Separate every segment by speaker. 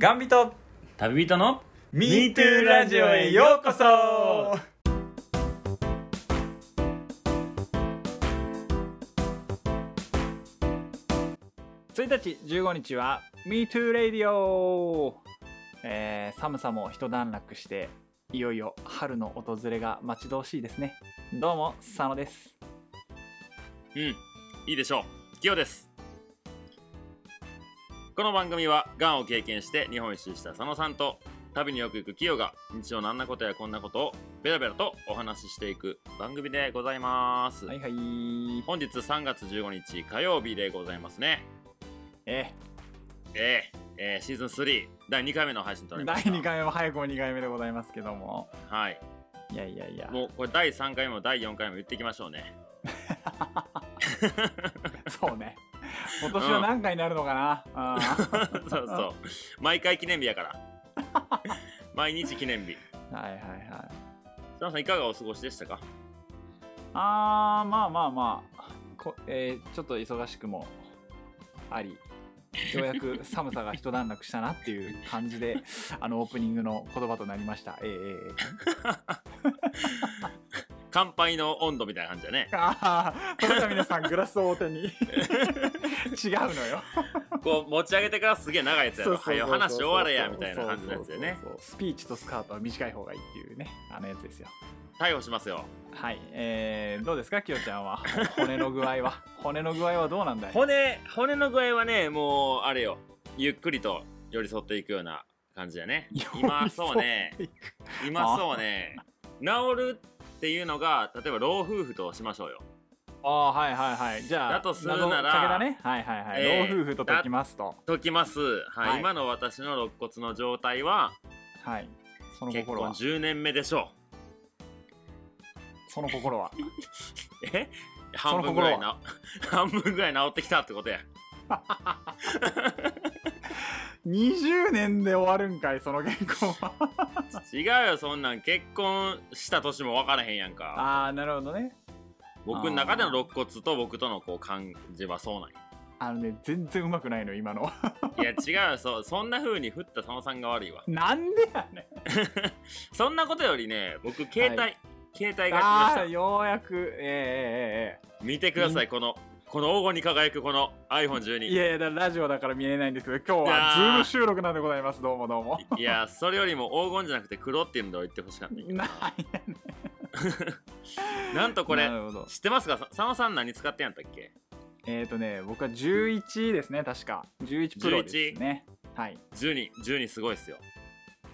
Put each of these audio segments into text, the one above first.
Speaker 1: ガンビト
Speaker 2: 旅人の
Speaker 1: MeToo ラジオへようこそ。1日15日は MeToo レディオ。えー、寒さも一段落していよいよ春の訪れが待ち遠しいですね。どうも佐野です。
Speaker 2: うんいいでしょう。キヨですこの番組はがんを経験して日本一周した佐野さんと旅によく行くキヨが日常のあんなことやこんなことをベラベラとお話ししていく番組でございます、
Speaker 1: はいはい。
Speaker 2: 本日3月15日火曜日でございますね。
Speaker 1: え
Speaker 2: え。ーえーシーズン3第2回目の配信となりました。
Speaker 1: 2回目も早くも2回目でございますけども。
Speaker 2: はい。
Speaker 1: いやいやいや。
Speaker 2: もうこれ第3回も第4回も言っていきましょうね。
Speaker 1: そうね今年は何回になるのかな、あー。
Speaker 2: そうそう。毎回記念日やから。毎日記念日。
Speaker 1: はいはいはい。
Speaker 2: 佐野さんいかがお過ごしでしたか？
Speaker 1: あーまあまあまあ。こ、えーちょっと忙しくもありようやく寒さが一段落したなっていう感じで あのオープニングの言葉となりました。えー、えー
Speaker 2: 乾杯の温度みたいな感じだね。
Speaker 1: ああそれでは皆さんグラスをお手に。違うのよ。
Speaker 2: こう持ち上げてからすげえ長いやつやろ。はよ話終われやみたいな感じのやつだよね
Speaker 1: スピーチとスカートは短い方がいいっていうねあのやつですよ。
Speaker 2: 逮捕しますよ。
Speaker 1: はい。えー、どうですかきよちゃんは？ほ骨の具合は？骨の具合はどうなんだい？
Speaker 2: 骨骨の具合はねもうあれよ。ゆっくりと寄り添っていくような感じだね。今そうね。今そうね。治るっていうのが例えば老夫婦としましょうよ。
Speaker 1: ああはいはいはい。じゃあ
Speaker 2: だとするなら
Speaker 1: ね。はいはいはい、
Speaker 2: えー
Speaker 1: 老夫婦と解きますと。
Speaker 2: 解きます、はい。
Speaker 1: はい。
Speaker 2: 今の私の肋骨の状態は
Speaker 1: はい。その
Speaker 2: 結婚
Speaker 1: 心は
Speaker 2: 10年目でしょ
Speaker 1: その心は？
Speaker 2: う え？半分ぐらいな半分ぐらい治ってきたってことや
Speaker 1: 20年で終わるんかいその結婚は。
Speaker 2: 違うよそんなん。結婚した年も分からへんやんか。
Speaker 1: ああなるほどね。
Speaker 2: 僕の中での肋骨と僕とのこう感じはそうなんよ
Speaker 1: あのね全然うまくないの今の。
Speaker 2: いや違うよそそんな風に振った佐野さんが悪いわ。
Speaker 1: なんでやねん。
Speaker 2: そんなことよりね僕携帯、
Speaker 1: は
Speaker 2: 携帯が来ま
Speaker 1: ああ
Speaker 2: した
Speaker 1: ようやく。えええええ
Speaker 2: 見てくださいこのこの黄金に輝くこの iPhone12
Speaker 1: えいやいやラジオだから見えないんですけど今日はズーム収録なんでございます。どうもどうも。
Speaker 2: いやそれよりも黄金じゃなくて黒っていうので言ってほしかった。
Speaker 1: な
Speaker 2: なんとこれ知ってますか？さ佐野さん何使ってんやったっけ？
Speaker 1: えっ、ー、とね僕は11ですね確か。11プロですね。はい。
Speaker 2: 1212 12すごいっすよ。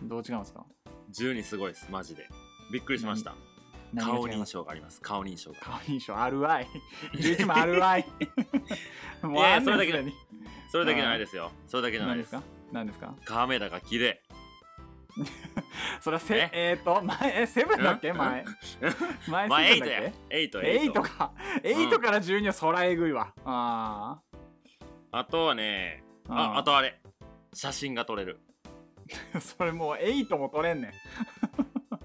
Speaker 1: どう違うんですか
Speaker 2: ？12すごいっすマジで。びっくりしました。
Speaker 1: 何？が
Speaker 2: 顔認証があります。顔認証が。
Speaker 1: 顔認証あるわい。11もあるわい。も
Speaker 2: いやいや
Speaker 1: あんねん
Speaker 2: それだけ
Speaker 1: に。
Speaker 2: それだけじゃないですよ。それだけじゃないで
Speaker 1: す。すか？何ですか？
Speaker 2: カメラが綺麗
Speaker 1: それはせ
Speaker 2: え？
Speaker 1: えっ、ー、と前えセブンだっけ？
Speaker 2: ん？
Speaker 1: 前。前
Speaker 2: まあ8
Speaker 1: セブンだっ
Speaker 2: や。
Speaker 1: け
Speaker 2: 8
Speaker 1: 8
Speaker 2: 8
Speaker 1: か。8か。ら12はそらえぐいわ。あ
Speaker 2: あとはね
Speaker 1: ー
Speaker 2: ああとあれ。写真が撮れる。
Speaker 1: それもう8も取れんね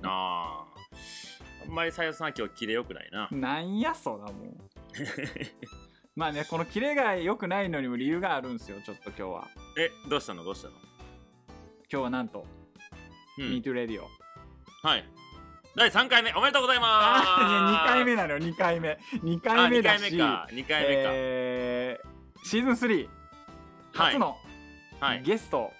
Speaker 2: あーあんまり採用さん今日キレよくないな。
Speaker 1: なんやそらもう。まあねこのキレが良くないのにも理由があるんですよちょっと今日は。
Speaker 2: えどうしたの？どうしたの？
Speaker 1: 今日はなんと、
Speaker 2: うん。
Speaker 1: MeTooRadio
Speaker 2: はい。第3回目おめでとうございます。
Speaker 1: あ2回目なのよ2回目。2回目だし。
Speaker 2: あ2回目か。2回目か、
Speaker 1: えーシーズン3
Speaker 2: はい。
Speaker 1: 初の
Speaker 2: はい。
Speaker 1: ゲストを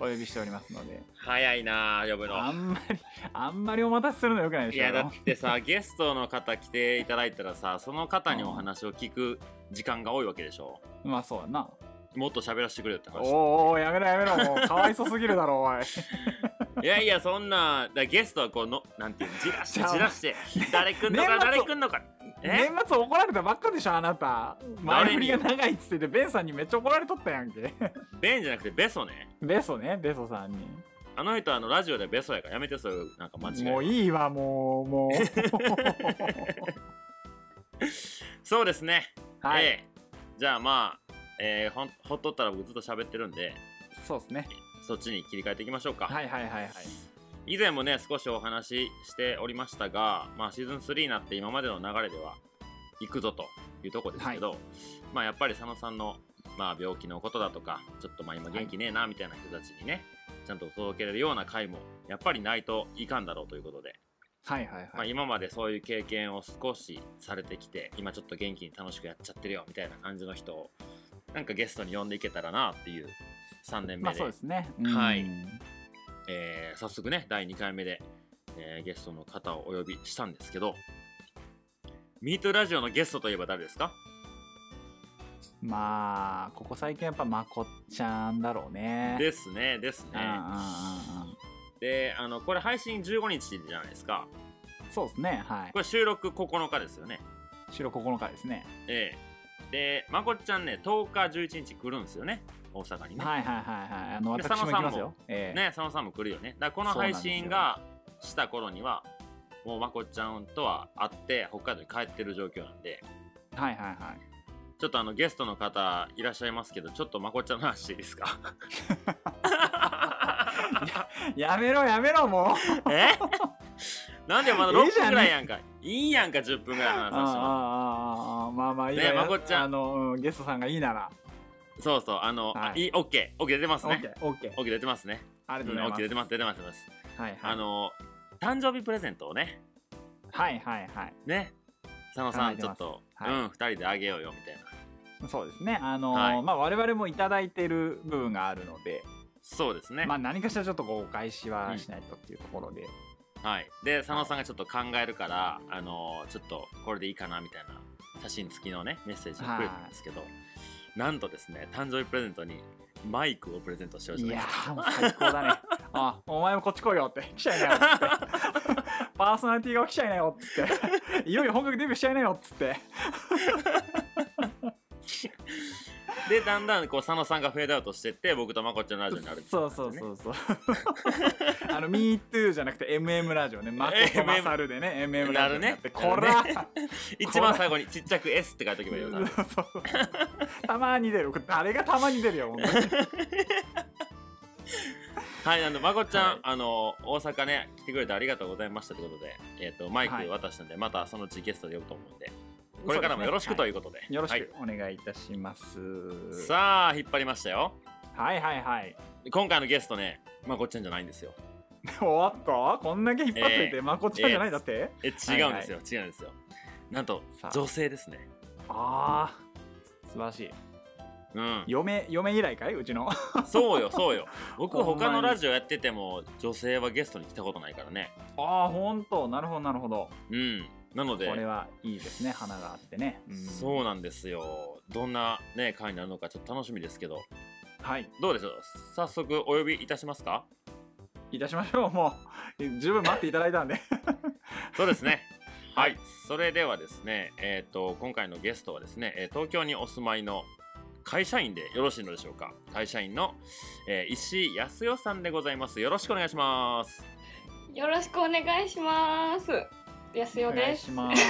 Speaker 1: お呼びしておりますので、
Speaker 2: 早いなあ呼ぶの。
Speaker 1: あんまりあんまりお待たせするのよくないでしょ。
Speaker 2: いやだってさゲストの方来ていただいたらさその方にお話を聞く時間が多いわけでしょ。
Speaker 1: まあそうやな。
Speaker 2: もっと喋らせてくれよって話。
Speaker 1: おーおーやめろやめろ。もうかわいそすぎるだろおい。
Speaker 2: いやいやそんなだゲストはこうのなんていうのじらして
Speaker 1: じ
Speaker 2: らして 誰来んのか誰来んのか。え？
Speaker 1: 年末怒られたばっかでしょあなた。前振りが長いっつっててベンさんにめっちゃ怒られとったやんけ。
Speaker 2: ベンじゃなくてベソね。
Speaker 1: ベソねベソさんに
Speaker 2: あの人あのラジオでベソやからやめてそういうなんか間違い
Speaker 1: もういいわもうもう。
Speaker 2: そうですね。
Speaker 1: はい、
Speaker 2: ええ。じゃあまあ、えーほんほっとったら僕ずっと喋ってるんで。
Speaker 1: そうですね。
Speaker 2: そっちに切り替えていきましょうか、
Speaker 1: はいはいはいはい。
Speaker 2: 以前もね少しお話ししておりましたが、まあ、シーズン3になって今までの流れでは行くぞというとこですけど、まあやっぱり佐野さんのまあ、病気のことだとかちょっとまあ今元気ねえなみたいな人たちにね、ちゃんと届けられるような回もやっぱりないといかんだろうということで、
Speaker 1: はいはい
Speaker 2: まあ、
Speaker 1: はい。
Speaker 2: 今までそういう経験を少しされてきて今ちょっと元気に楽しくやっちゃってるよみたいな感じの人をなんかゲストに呼んでいけたらなっていう3年目で,、
Speaker 1: まあそうですね。
Speaker 2: はい。
Speaker 1: うん。
Speaker 2: えー早速ね第2回目で、えーゲストの方をお呼びしたんですけどミートラジオのゲストといえば誰ですか？
Speaker 1: まあ、ここ最近やっぱまこっちゃんだろうね。
Speaker 2: ですねですねであのこれ配信15日じゃないですか
Speaker 1: そうですね。はい
Speaker 2: こ。れ収録9日ですよね
Speaker 1: 白9日ですね。
Speaker 2: ええでまこっちゃんね10日11日来るんですよね大阪にね、
Speaker 1: はいはいはいはい。あの、
Speaker 2: で
Speaker 1: 私も行きますよ。ええ
Speaker 2: ね佐野さんも来るよねだからこの配信がした頃にはもうまこっちゃんとは会って北海道に帰ってる状況なんで
Speaker 1: はいはいはい。
Speaker 2: ちょっとあのゲストの方いらっしゃいますけどちょっとまこっちゃんの話いいですか？
Speaker 1: やめろやめろもう。
Speaker 2: え？なんでまだ6
Speaker 1: いいじゃん
Speaker 2: 分ぐらいやんか？いいやんか10分ぐらいの話させてもらっ
Speaker 1: ああああああまあまあいい
Speaker 2: ね
Speaker 1: や
Speaker 2: まこっちゃん
Speaker 1: あの、うんゲストさんがいいなら。
Speaker 2: てそうそうあの、
Speaker 1: はい
Speaker 2: あいいオッケーオッケー出てますね
Speaker 1: オッケーオッケー。
Speaker 2: 出てますね
Speaker 1: ありがとうございます。
Speaker 2: オッケー出てます出てます出てます
Speaker 1: はいはい。
Speaker 2: あの誕生日プレゼントをね
Speaker 1: はいはいはい。
Speaker 2: ね佐野さんちょっと、
Speaker 1: はい。
Speaker 2: うん2人であげようよみたいな。
Speaker 1: そうですね。あのー
Speaker 2: はい。
Speaker 1: まあ我々もいただいてる部分があるので、
Speaker 2: そうですね、
Speaker 1: まあ何かしらちょっとこうお返しはしないとっていうところで、
Speaker 2: はい。で佐野さんがちょっと考えるから、あのちょっとこれでいいかなみたいな写真付きのねメッセージをくれたんですけど、なんとですね誕生日プレゼントにマイクをプレゼントしましたね
Speaker 1: いやーもう最高だね。あ、お前もこっち来いよって来ちゃいなって。パーソナリティ側来ちゃいなよっつって。いよいよ本格デビューしちゃいなよっつって。
Speaker 2: でだんだんこう佐野さんがフェードアウトしてって僕とまこっちゃんのラジオになるってい
Speaker 1: そうそうそうそう。あの、MeToo じゃなくて MM ラジオね。マコとマサルでね、MM ラジオにな
Speaker 2: ね
Speaker 1: こら、
Speaker 2: な一番最後にちっちゃく S って書いとけばいいよな
Speaker 1: たまに出る。これ誰がたまに出るよ、本当に。
Speaker 2: はい、あの、まこっちゃん、
Speaker 1: はい
Speaker 2: あの、大阪ね、来てくれてありがとうございましたということで、えっ、と、マイ
Speaker 1: はい
Speaker 2: ク渡したんで、またそのうちゲストで呼ぶと思うんで、これからもよろしくということで。
Speaker 1: よろし
Speaker 2: はい
Speaker 1: くお願いいたします。
Speaker 2: さあ、引っ張りましたよ。
Speaker 1: はいはいはい。
Speaker 2: 今回のゲストね、まこっちゃんじゃないんですよ。
Speaker 1: おっとこんだけ引っ張っといて、
Speaker 2: えー
Speaker 1: まこっちゃんじゃないんだって、
Speaker 2: え、違うんですよ、違うんですよ。なんと
Speaker 1: さあ、
Speaker 2: 女性ですね。
Speaker 1: ああ素晴らしい
Speaker 2: うん。
Speaker 1: 嫁嫁以来かい？うちの。
Speaker 2: そうよ、そうよ。僕、他のラジオやってても、女性はゲストに来たことないからね。
Speaker 1: ああほんと。なるほどなるほど。
Speaker 2: うん。なので、
Speaker 1: これはいいですね花があってね、うん。
Speaker 2: そうなんですよ。どんなね、回になるのかちょっと楽しみですけど、
Speaker 1: はい。
Speaker 2: どうでしょう？早速お呼びいたしますか？
Speaker 1: いたしましょうもう。十分待っていただいたんで。
Speaker 2: そうですね。はい、それではですね、えっ、と、今回のゲストはですね、えー東京にお住まいの会社員でよろしいのでしょうか？会社員の、えー石井康代さんでございます。よろしくお願いします。
Speaker 3: よろしくお願いします。安代です。
Speaker 1: お願いします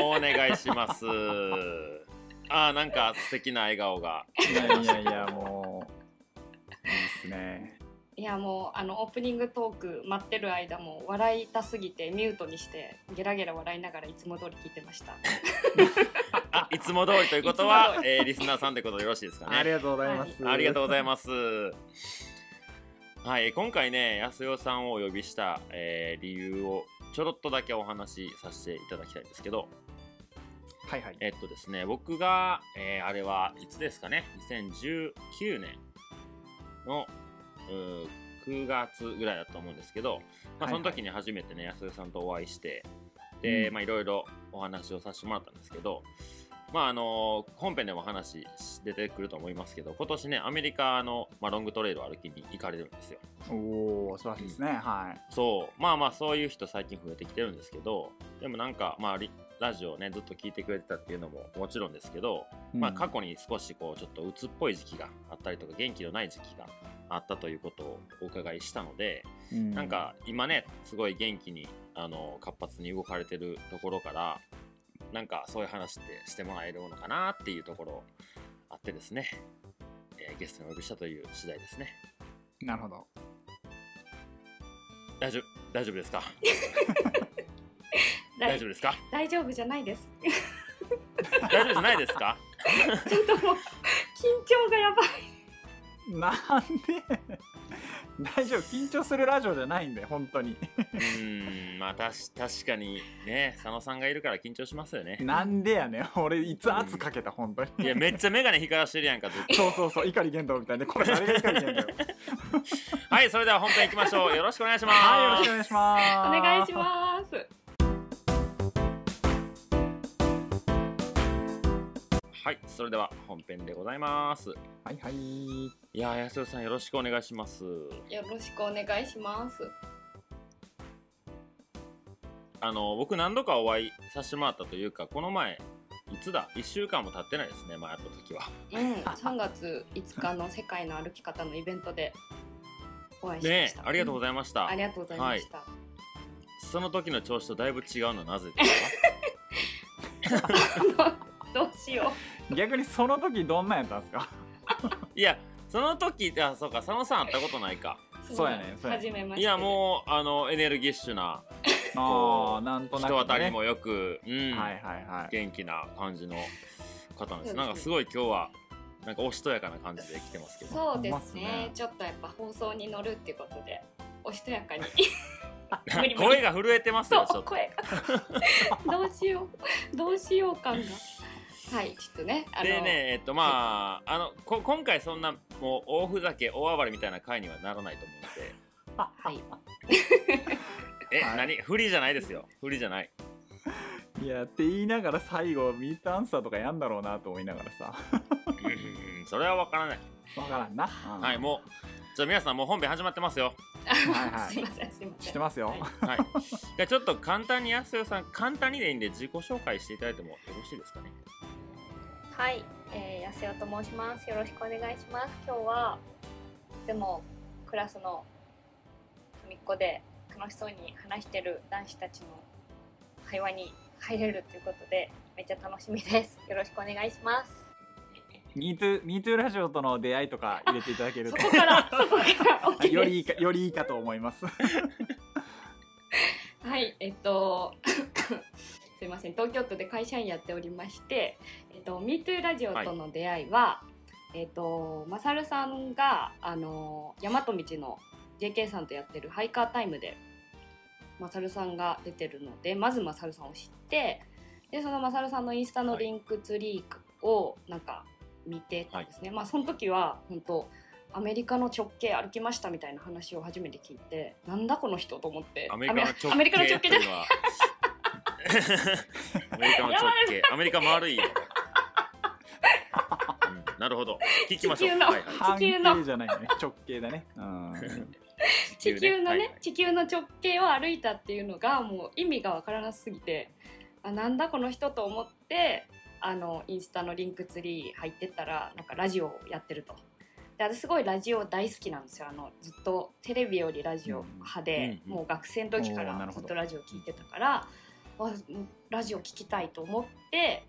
Speaker 2: お願いします。あー、なんか素敵な笑顔が。
Speaker 1: いやいやいやもういいですね
Speaker 3: いやもうあのオープニングトーク待ってる間も笑いたすぎてミュートにしてゲラゲラ笑いながらいつも通り聞いてました。
Speaker 2: あ、いつも通りということはえーリスナーさんということでよろしいですかね。
Speaker 1: ありがとうございます、
Speaker 2: ありがとうござい
Speaker 1: す
Speaker 2: ます。はい、今回ね、安代さんをお呼びした、えー理由をちょろっとだけお話しさせていただきたいんですけど、
Speaker 1: はいはい
Speaker 2: えっとですね、僕が、えーあれはいつですかね、2019年の9月ぐらいだと思うんですけど、まあ、
Speaker 1: はいはい。
Speaker 2: その時に初めてね、安代さんとお会いして、で、
Speaker 1: うん。
Speaker 2: まあいろいろお話をさせてもらったんですけど、まああの本編でも話し出てくると思いますけど、今年ね、アメリカの、まあ、ロングトレイルを歩きに行かれるんですよ。
Speaker 1: おお素晴らしいですね、はい。
Speaker 2: そう、まあまあそういう人最近増えてきてるんですけど、でもなんか、まあリラジオをね、ずっと聞いてくれてたっていうのももちろんですけど、まあ過去に少しこうちょっと鬱っぽい時期があったりとか元気のない時期があったということをお伺いしたので、
Speaker 1: うん。
Speaker 2: なんか今ねすごい元気にあの活発に動かれてるところからなんかそういう話ってしてもらえるのかなっていうところあってですね、えーゲストにお呼びしたという次第ですね。
Speaker 1: なるほど。
Speaker 2: 大丈夫大丈夫ですか？
Speaker 3: 大
Speaker 2: 大丈夫ですか？
Speaker 3: 大丈夫じゃないです。
Speaker 2: 大丈夫じゃないですか？
Speaker 3: ちょっともう張がやばい。
Speaker 1: なんで？大丈夫緊張するラジオじゃないんだよ本当に。
Speaker 2: うーんまあたし確かにね佐野さんがいるから緊張しますよね。
Speaker 1: なんでやねん。俺いつ圧かけた本当に。
Speaker 2: いやめっちゃ眼鏡光らしてるやんかずっと。
Speaker 1: そうそうそう 碇玄斗みたいでこれ誰が碇玄斗よ
Speaker 2: はいそれでは本編いきましょう。よろしくお願いします。
Speaker 1: はいよろしくお願いします。
Speaker 3: お願いします
Speaker 2: はいそれでは本編でございます。
Speaker 1: はいはい。
Speaker 2: いやー安代さんよろしくお願いします。
Speaker 3: よろしくお願いします。
Speaker 2: あの僕何度かお会いさせてもらったというかこの前いつだ？1週間も経ってないですね前会った時は。
Speaker 3: うん 3月5日の世界の歩き方のイベントでお会いしま
Speaker 2: ね
Speaker 3: した、
Speaker 2: ありがとうございました、
Speaker 3: ありがとうございました、
Speaker 2: その時の調子とだいぶ違うのはなぜですか？
Speaker 3: どうしよ
Speaker 1: 逆にその時どんなんやったんですか？
Speaker 2: いやその時あそうか佐野さん会ったことないか。
Speaker 3: う
Speaker 1: そうやねそうやね
Speaker 3: 初めまして。
Speaker 2: いやもうあのエネルギッシュな
Speaker 1: ああなんとなく、ね、
Speaker 2: 人当たりもよく、うん
Speaker 1: はいはいはい。
Speaker 2: 元気な感じの方なんです。
Speaker 3: ね。
Speaker 2: なんかすごい今日はなんかおしとやかな感じで来てますけど。
Speaker 3: そうですね。
Speaker 1: ね。
Speaker 3: ちょっとやっぱ放送に乗るっていうことでおしとやかに。無理無理
Speaker 2: 声が震えてます
Speaker 3: そう
Speaker 2: よちょっと。
Speaker 3: 声が。どうしよう。どうしよう感がはいちょっとねあの。
Speaker 2: でねえっとまああのこ今回そんなもう大ふざけ大暴れみたいな回にはならないと思うので。
Speaker 3: はい。
Speaker 2: え、
Speaker 1: はい
Speaker 2: 何不利じゃないですよ。不利じゃない。
Speaker 1: いやって言いながら最後ミートアンサーとかやんだろうなと思いながらさ。
Speaker 2: うんそれは分からない。
Speaker 1: わからんな、うん。
Speaker 2: はいもうじゃあ皆さんもう本編始まってますよ。
Speaker 1: はいはい。
Speaker 3: すいませんすいません。
Speaker 1: してますよ、
Speaker 3: はい。
Speaker 2: はい。じゃあちょっと簡単に安代さん簡単にでいいんで自己紹介していただいてもよろしいですかね
Speaker 4: はい、えー、安代と申します。よろしくお願いします。今日はいつもクラスの隅っこで楽しそうに話してる男子たちの会話に入れるということでめっちゃ楽しみです。よろしくお願いします。
Speaker 1: ミートゥミートゥラジオとの出会いとか入れていただけると
Speaker 3: そこから そこから OK
Speaker 1: よりいいかよりいいかと思います
Speaker 3: はい、えっと、すいません、東京都で会社員やっておりまして、えっと、MeToo ラジオとの出会いは、えっと、マサルさんが、あの、大和道の JK さんとやってるハイカータイムで、マサルさんが出てるので、まずマサルさんを知って、で、そのマサルさんのインスタのリンクツリーを、なんか、見てたんですね。まあ、その時は、本当アメリカの直径歩きましたみたいな話を初めて聞いてなんだこの人と思って。
Speaker 2: アメリカの直径
Speaker 3: じゃない
Speaker 2: アメリカの直径。アメリカ丸いよ、うん、なるほど。聞きましょう。
Speaker 3: 地球の。
Speaker 2: はいはい。
Speaker 1: 半
Speaker 3: 地球の。
Speaker 1: 径じゃないね。直径だね。うん。
Speaker 3: 地球のね、
Speaker 2: はいはい。
Speaker 3: 地球の直径を歩いたっていうのがもう意味がわからなすぎてあなんだこの人と思ってあのインスタのリンクツリー入ってったらなんかラジオをやってると。で私すごいラジオ大好きなんですよ。あのずっとテレビよりラジオ派で、
Speaker 2: うん
Speaker 3: もう学生の時からずっとラジオ聞いてたからあラジオ聞きたいと思って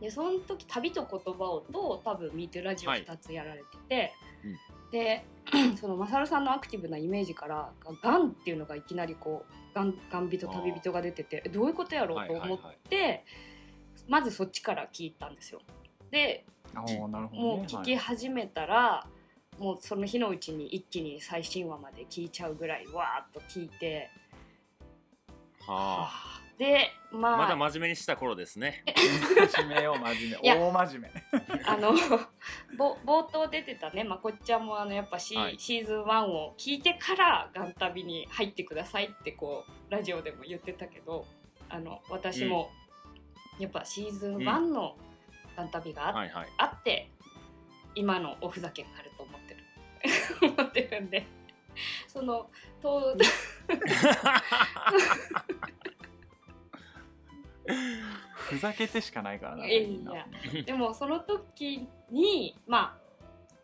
Speaker 3: でその時「旅と言葉を」と多分「MeToo ラジオ」
Speaker 2: はい
Speaker 3: 2つやられてて、
Speaker 2: うん。
Speaker 3: で そのマサルさんのアクティブなイメージからガンっていうのがいきなりこうガンガン人旅人が出ててえどういうことやろうと思って、まずそっちから聞いたんですよ。で
Speaker 1: ね。
Speaker 3: もう聞き始めたら、もうその日のうちに一気に最新話まで聞いちゃうぐらいわーっと聞いて、
Speaker 2: は
Speaker 3: でまあ。
Speaker 2: あまだ真面目にした頃ですね。
Speaker 1: 真面目よ真面目。大真面目。
Speaker 3: あのぼ冒頭出てたね。まこっちゃんもあのやっぱシ,、
Speaker 2: はい。
Speaker 3: シーズン1を聞いてからガン旅に入ってくださいってこうラジオでも言ってたけどあの私もやっぱシーズン1のガン旅があ,、
Speaker 2: はいはい。
Speaker 3: あって今のおふざけがあると思ってる。思ってるんで。そのと
Speaker 1: ふざけてしかないからな。
Speaker 3: いやでもその時にま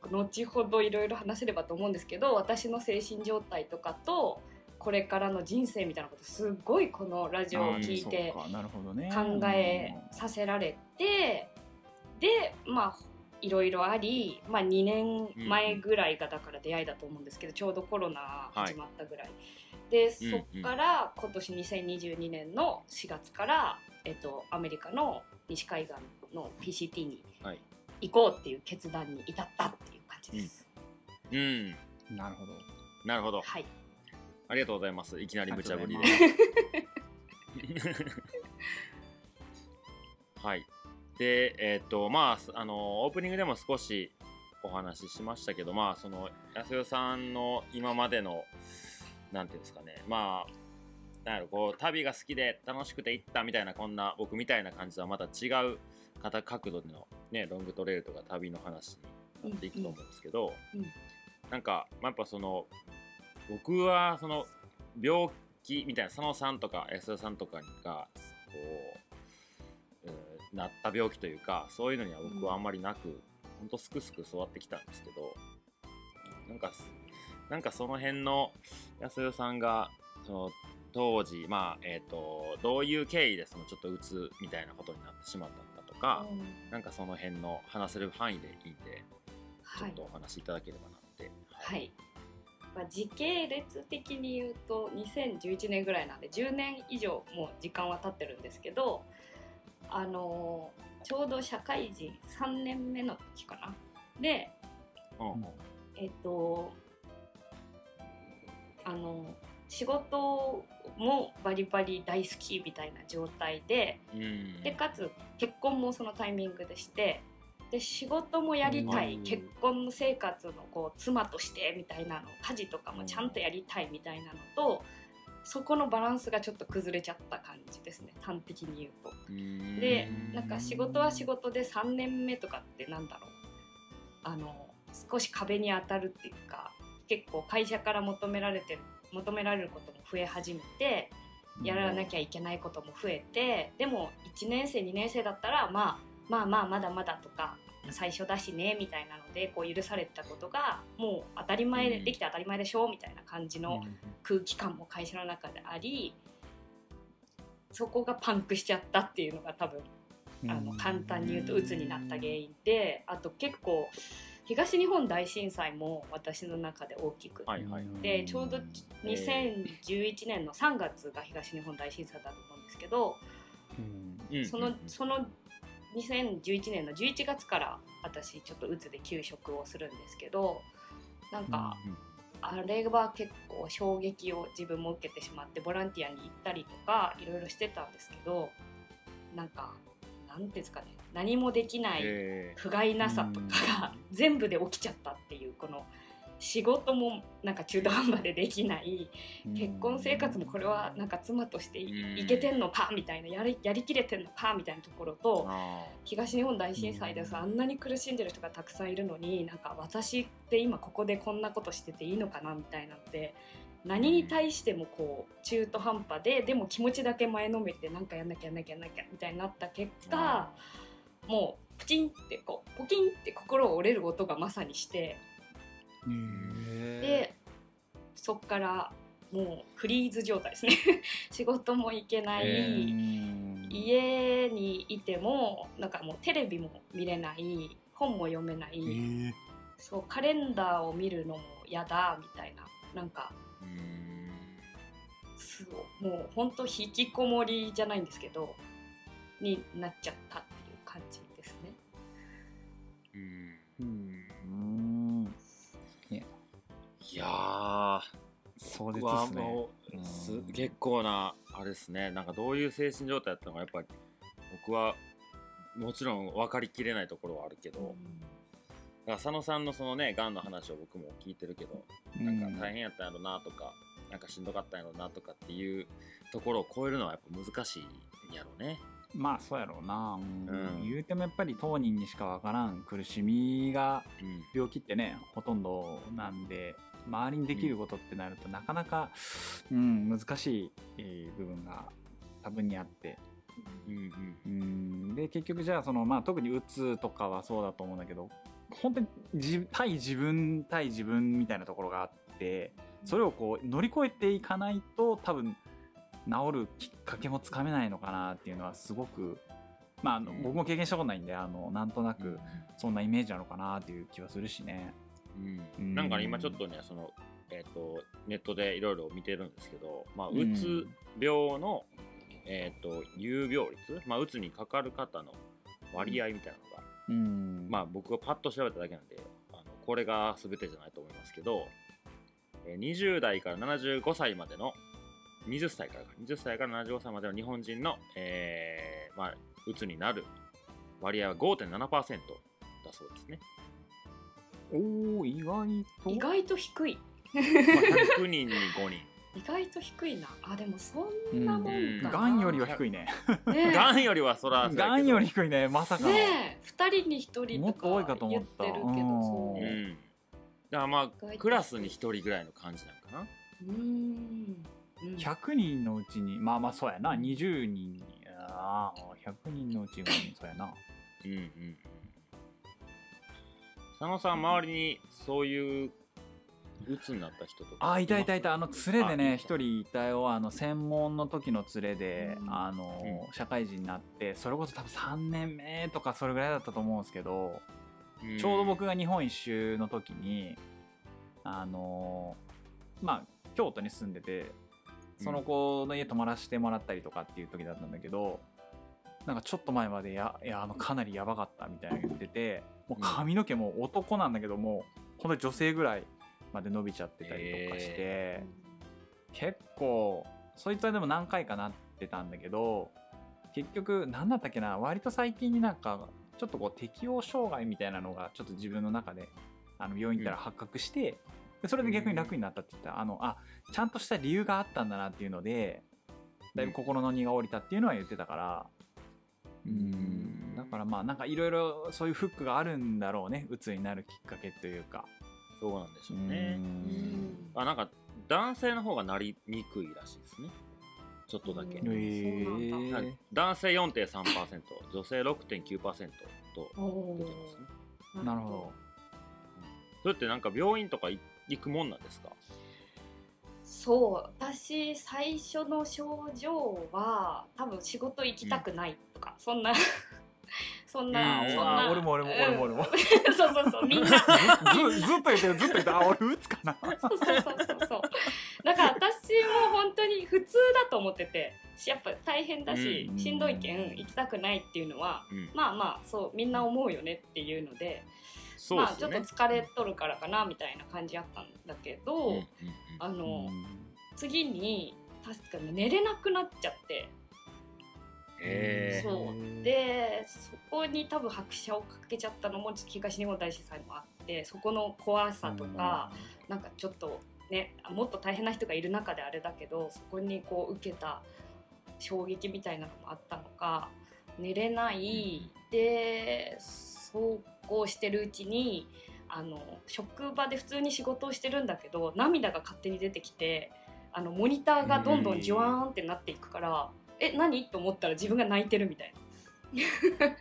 Speaker 3: あ後ほどいろいろ話せればと思うんですけど私の精神状態とかとこれからの人生みたいなことすっごいこのラジオを聞いて考えさせられてでまあいろいろあり、まあ、2年前ぐらいがだから出会いだと思うんですけどちょうどコロナ始まったぐらい、でそっから今年2022年の4月から、えっと、アメリカの西海岸の PCT に
Speaker 2: はい。
Speaker 3: 行こうっていう決断に至ったっていう感じです。
Speaker 2: うん。
Speaker 1: なるほど。
Speaker 2: なるほど。
Speaker 3: はい。
Speaker 2: ありがとうございます。いきなり無茶ぶりで。はいでえっ、とまああのオープニングでも少しお話ししましたけどまあその安代さんの今までのなんていうんですかねまあなんやろこう旅が好きで楽しくて行ったみたいなこんな僕みたいな感じとはまた違う方角度でのねロングトレイルとか旅の話になっていくと思うんですけど、
Speaker 3: うんうん。
Speaker 2: なんか、まあ、やっぱその僕はその病気みたいな佐野さんとか安田さんとかがこう、うんなった病気というかそういうのには僕はあんまりなく、ほんとすくすく育ってきたんですけどなんかなんかその辺の安代さんがその当時まあえっ、とどういう経緯でそのちょっとうつみたいなことになってしまったのかとか、
Speaker 3: うん
Speaker 2: なんかその辺の話せる範囲でいいんでちょ
Speaker 3: はい
Speaker 2: っと。お話しいただければなって、
Speaker 3: はい。まあ、時系列的に言うと2011年ぐらいなんで10年以上もう時間は経ってるんですけどあのーちょうど社会人3年目の時かな。で
Speaker 2: うん。
Speaker 3: えっとあの仕事もバリバリ大好きみたいな状態で
Speaker 2: うん。
Speaker 3: でかつ結婚もそのタイミングでしてで仕事もやりたい、
Speaker 1: うん。
Speaker 3: 結婚生活のこう妻としてみたいなの家事とかもちゃんとやりたいみたいなのとそこのバランスがちょっと崩れちゃった感じですね。端的に言うと。
Speaker 2: うん。
Speaker 3: でなんか仕事は仕事で3年目とかってなんだろう。あの少し壁に当たるっていうか結構会社から求められてる求められることも増え始めてやらなきゃいけないことも増えてでも1年生2年生だったら、まあ、まあまあまだまだとか最初だしねみたいなのでこう許されてたことがもう当たり前で
Speaker 2: うん。
Speaker 3: できて当たり前でしょみたいな感じの空気感も会社の中でありそこがパンクしちゃったっていうのが多分あの簡単に言うと鬱になった原因であと結構東日本大震災も私の中で大きく。でちょうど2011年の3月が東日本大震災だと思うんですけどそのその2011年の11月から私ちょっと鬱で休職をするんですけどなんかあれは結構衝撃を自分も受けてしまってボランティアに行ったりとかいろいろしてたんですけどなんかなんていうんですかね何もできない
Speaker 2: え
Speaker 3: 不甲斐なさとかが全部で起きちゃったっていうこの仕事もなんか中途半端でできない。結婚生活もこれはなんか妻として
Speaker 2: うん
Speaker 3: いいけてんのかみたいなやりやりきれてんのかみたいなところと
Speaker 2: あ
Speaker 3: 東日本大震災でさあんなに苦しんでる人がたくさんいるのになんか私って今ここでこんなことしてていいのかなみたいなので何に対してもこう中途半端ででも気持ちだけ前のめりでなんかやんなきゃやんなきゃやんなきゃみたいになった結果もうプチンってこうポキンって心を折れる音がまさにしてでそっからもうフリーズ状態ですね。仕事も行けない、
Speaker 2: へ
Speaker 3: 家にいてもなんかもうテレビも見れない。本も読めない、そうカレンダーを見るのも嫌だみたいな。なんか
Speaker 2: うん
Speaker 3: すごいもうほんと引きこもりじゃないんですけどになっちゃったっていう感じ
Speaker 2: やー。
Speaker 1: 壮ですね。
Speaker 2: もう
Speaker 1: うん。
Speaker 2: す結構なあれですね。なんかどういう精神状態だったのかやっぱり僕はもちろん分かりきれないところはあるけど、だから佐野さんのそのねがんの話を僕も聞いてるけどなんか大変やったんやろなとか、なんかしんどかったんやろなとかっていうところを超えるのはやっぱ難しいんやろうね。
Speaker 1: まあそうやろうな、うん。
Speaker 2: うん。
Speaker 1: 言うてもやっぱり当人にしかわからん苦しみが
Speaker 2: うん。
Speaker 1: 病気ってねほとんどなんで周りにできることってなると、なかなか、うん、難しい、えー部分が多分にあって、
Speaker 2: うんうん
Speaker 1: うん、で結局じゃあその、まあ、特にうつとかはそうだと思うんだけど本当に自対自分対自分みたいなところがあってそれをこう乗り越えていかないと多分治るきっかけもつかめないのかなっていうのはすごく、まあ、あの僕も経験したことないんであのなんとなくそんなイメージなのかなっていう気はするしね。
Speaker 2: うん。
Speaker 1: うん
Speaker 2: なんかね今ちょっとねその、えー、とネットでいろいろ見てるんですけど、まあ、う
Speaker 1: うん
Speaker 2: つ病の、えー、と有病率、まあ、うつにかかる方の割合みたいなのが、
Speaker 1: うん。
Speaker 2: まあ僕がパッと調べただけなんであのこれが全てじゃないと思いますけどえー20代から75歳までの20歳からか20歳から75歳までの日本人の、えーまあ、うつになる割合は5.7%だそうですね。
Speaker 1: おお意外と。
Speaker 3: 意外と低い。
Speaker 2: まあ、100人に5人。
Speaker 3: 意外と低いな。あでもそんなもんかな、
Speaker 1: がん。よりは低いね。
Speaker 3: ねえ。
Speaker 2: がんよりはそら
Speaker 1: がんより低いねまさかの、
Speaker 3: ねえ2人に1人と
Speaker 1: もっと多いか
Speaker 3: か
Speaker 1: と思ってた
Speaker 3: るけど
Speaker 1: うん
Speaker 3: そう。
Speaker 2: うん。だからまあクラスに1人ぐらいの感じなのかな。
Speaker 3: うーん。うん。
Speaker 1: 100人のうちにまあまあそうやな。20人ああ100人のうち5人そうやな。
Speaker 2: うんうんうん。佐野さん周りにそういう鬱になった人とか
Speaker 1: あいたいたいた。あの連れでね
Speaker 2: あ
Speaker 1: 一人いたよ。あの専門の時の連れで、
Speaker 3: うん。
Speaker 1: あの社会人になってそれこそ多分3年目とかそれぐらいだったと思うんですけど、
Speaker 2: うん。
Speaker 1: ちょうど僕が日本一周の時にあのまあ京都に住んでてその子の家泊まらせてもらったりとかっていう時だったんだけどなんかちょっと前までやいやあのかなりやばかったみたいなの言っててもう髪の毛も男なんだけどもほんと女性ぐらいまで伸びちゃってたりとかして、結構そいつはでも何回かなってたんだけど結局何だったっけな割と最近になんかちょっとこう適応障害みたいなのがちょっと自分の中であの病院行ったら発覚して、でそれで逆に楽になったって言った、あのあちゃんとした理由があったんだなっていうのでだいぶ心の荷が下りたっていうのは言ってたから。うん。だからまあなんかいろいろそういうフックがあるんだろうね。鬱になるきっかけというか。
Speaker 2: そうなんでしょうね。
Speaker 3: うん。
Speaker 2: あなんか男性の方がなりにくいらしいですね。ちょっとだけ。
Speaker 3: うん。
Speaker 1: へ
Speaker 3: そうなんだ。
Speaker 1: え
Speaker 2: 男性4.3%、女性6.9%と
Speaker 3: お
Speaker 2: 出てますね。
Speaker 3: ー
Speaker 1: なるほど。
Speaker 2: それってなんか病院とかい行くもんなんですか？
Speaker 3: そう。私最初の症状は多分仕事行きたくないとか、そんなそんな、
Speaker 2: うん。
Speaker 3: そんな。
Speaker 1: あ俺も俺も俺も俺も。
Speaker 3: うん。そうそうそうみんな。
Speaker 1: ずずっと言ってるずっと言ってる。あ俺打つかな。
Speaker 3: そうそうそうそうそう。だから私も本当に普通だと思っててやっぱ大変だし、
Speaker 1: うん
Speaker 3: しんどいけん行きたくないっていうのは
Speaker 2: うん。
Speaker 3: まあまあそうみんな思うよねっていうのでまあちょっと。疲れとるからかなみたいな感じあったんだけど、あの、次に確かに寝れなくなっちゃってそう。でそこに多分拍車をかけちゃったのも東日本大震災もあってそこの怖さとか、なんかちょっとねもっと大変な人がいる中であれだけどそこにこう受けた衝撃みたいなのもあったのか寝れない。でそうこうしてるうちにあの職場で普通に仕事をしてるんだけど涙が勝手に出てきてあのモニターがどんどんジュワーンってなっていくから、え何？と思ったら自分が泣いてるみたい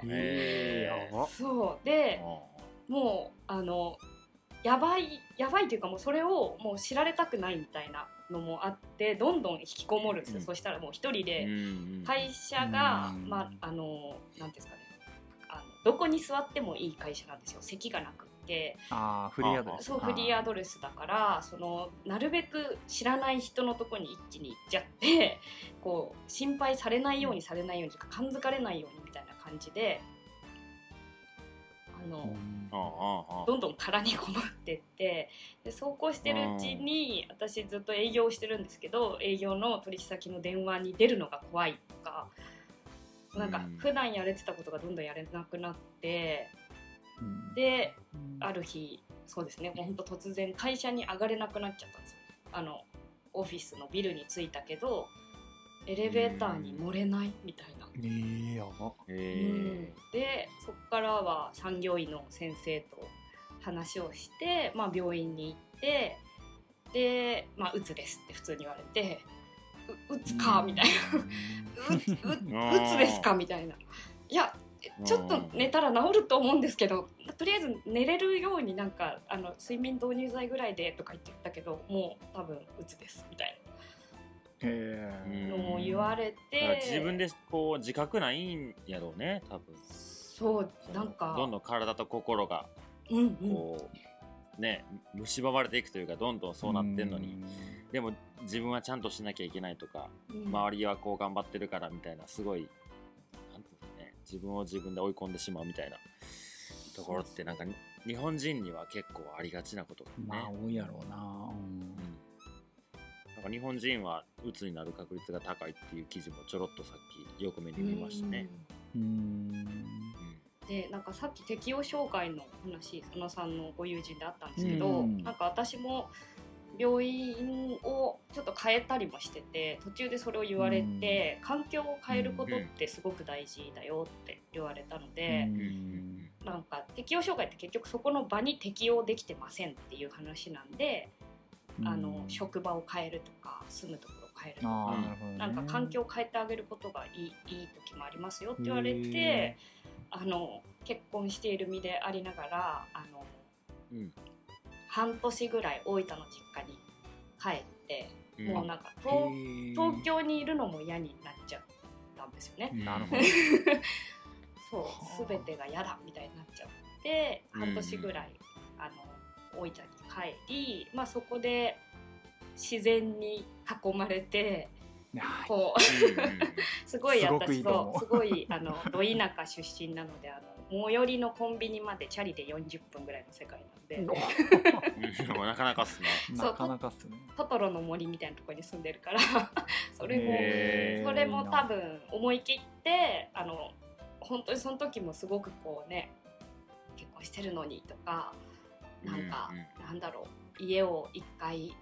Speaker 1: へー。やば。
Speaker 3: な。そう。で
Speaker 2: あ
Speaker 3: もうあのやばいやばいというかもうそれをもう知られたくないみたいなのもあってどんどん引きこもるんですよ、
Speaker 2: うん。
Speaker 3: そしたらもう一人
Speaker 2: ー
Speaker 3: で会社が、
Speaker 1: うん。
Speaker 3: まああのなんていうんですかね。あのどこに座ってもいい会社なんですよ。席がなくって。
Speaker 1: あーフリーアドレス。
Speaker 3: そうフリーアドレスだからそのなるべく知らない人のとこに一気に行っちゃって こう心配されないようにされないようにとか感づかれないようにみたいな感じであの、どんどん殻にこもってってでそうこうしてるうちに私ずっと営業をしてるんですけど営業の取引先の電話に出るのが怖いとかなんか
Speaker 2: うん。
Speaker 3: 普段やれてたことがどんどんやれなくなって
Speaker 1: うん
Speaker 3: で
Speaker 1: うん。
Speaker 3: ある日そうですねもうほんと突然会社に上がれなくなっちゃったんですよ。あのオフィスのビルに着いたけどエレベーターに乗れないみたいな。
Speaker 1: えー、やば。
Speaker 2: へ
Speaker 3: でそこからは産業医の先生と話をして、まあ、病院に行ってで「まあ、うつです」って普通に言われて「ううつか」みたいな「うううつですか?」みたいな「いやちょっと寝たら治ると思うんですけどとりあえず寝れるようになんかあの睡眠導入剤ぐらいでとか言ってたけどもう多分うつですみたいな。のも言われて。
Speaker 2: 自分でこう自覚ないんやろうね多分。
Speaker 3: そうなんか。
Speaker 2: どんどん体と心が
Speaker 3: うんうん。
Speaker 2: こう、ね蝕まれていくというかどんどんそうなってんのに。でも自分はちゃんとしなきゃいけないとか
Speaker 3: うん。
Speaker 2: 周りはこう頑張ってるからみたいなすごい自分を自分で追い込んでしまうみたいな。ところってなんか日本人には結構ありがちなことだね、
Speaker 1: まあ多いやろうな、うん。
Speaker 2: うんなんか日本人は鬱になる確率が高いっていう記事もちょろっとさっきよく目に見ましたね。
Speaker 1: うん。
Speaker 2: うん。
Speaker 3: でなんかさっき適応障害の話佐野さんのご友人であったんですけど、
Speaker 1: うん。
Speaker 3: なんか私も病院をちょっと変えたりもしてて途中でそれを言われて、環境を変えることってすごく大事だよって言われたので、
Speaker 1: うん。
Speaker 3: なんか適応障害って結局そこの場に適応できてませんっていう話なんで、あの職場を変えるとか住むところを変えると
Speaker 1: あ
Speaker 3: か
Speaker 1: ーな
Speaker 3: んか環境を変えてあげることがいいいい時もありますよって言われ
Speaker 1: へ
Speaker 3: てあの結婚している身でありながらあの
Speaker 2: うん
Speaker 3: 半年ぐらい大分の実家に帰って、
Speaker 2: うん。
Speaker 3: もうなんか
Speaker 1: へ
Speaker 3: 東京にいるのも嫌になっちゃったんですよね。
Speaker 1: なるほど。
Speaker 3: そう
Speaker 1: はあ
Speaker 3: 全てが嫌だみたいになっちゃって
Speaker 2: うん。
Speaker 3: 半年ぐらい、あの大分に帰り、まあ、そこで自然に囲まれてこう
Speaker 2: うんうん。
Speaker 3: すごい私
Speaker 1: と
Speaker 3: すごいあのど田舎出身なのであの最寄りのコンビニまでチャリで40分ぐらいの世界なんで、
Speaker 2: なかなかっすね。
Speaker 3: そう
Speaker 1: なかなかっすね。
Speaker 3: トトロの森みたいなところに住んでるから。それもそれも多分思い切ってあの本当にその時もすごくこうね結婚してるのにとかなんか、
Speaker 2: うん
Speaker 3: なんだろう家を一回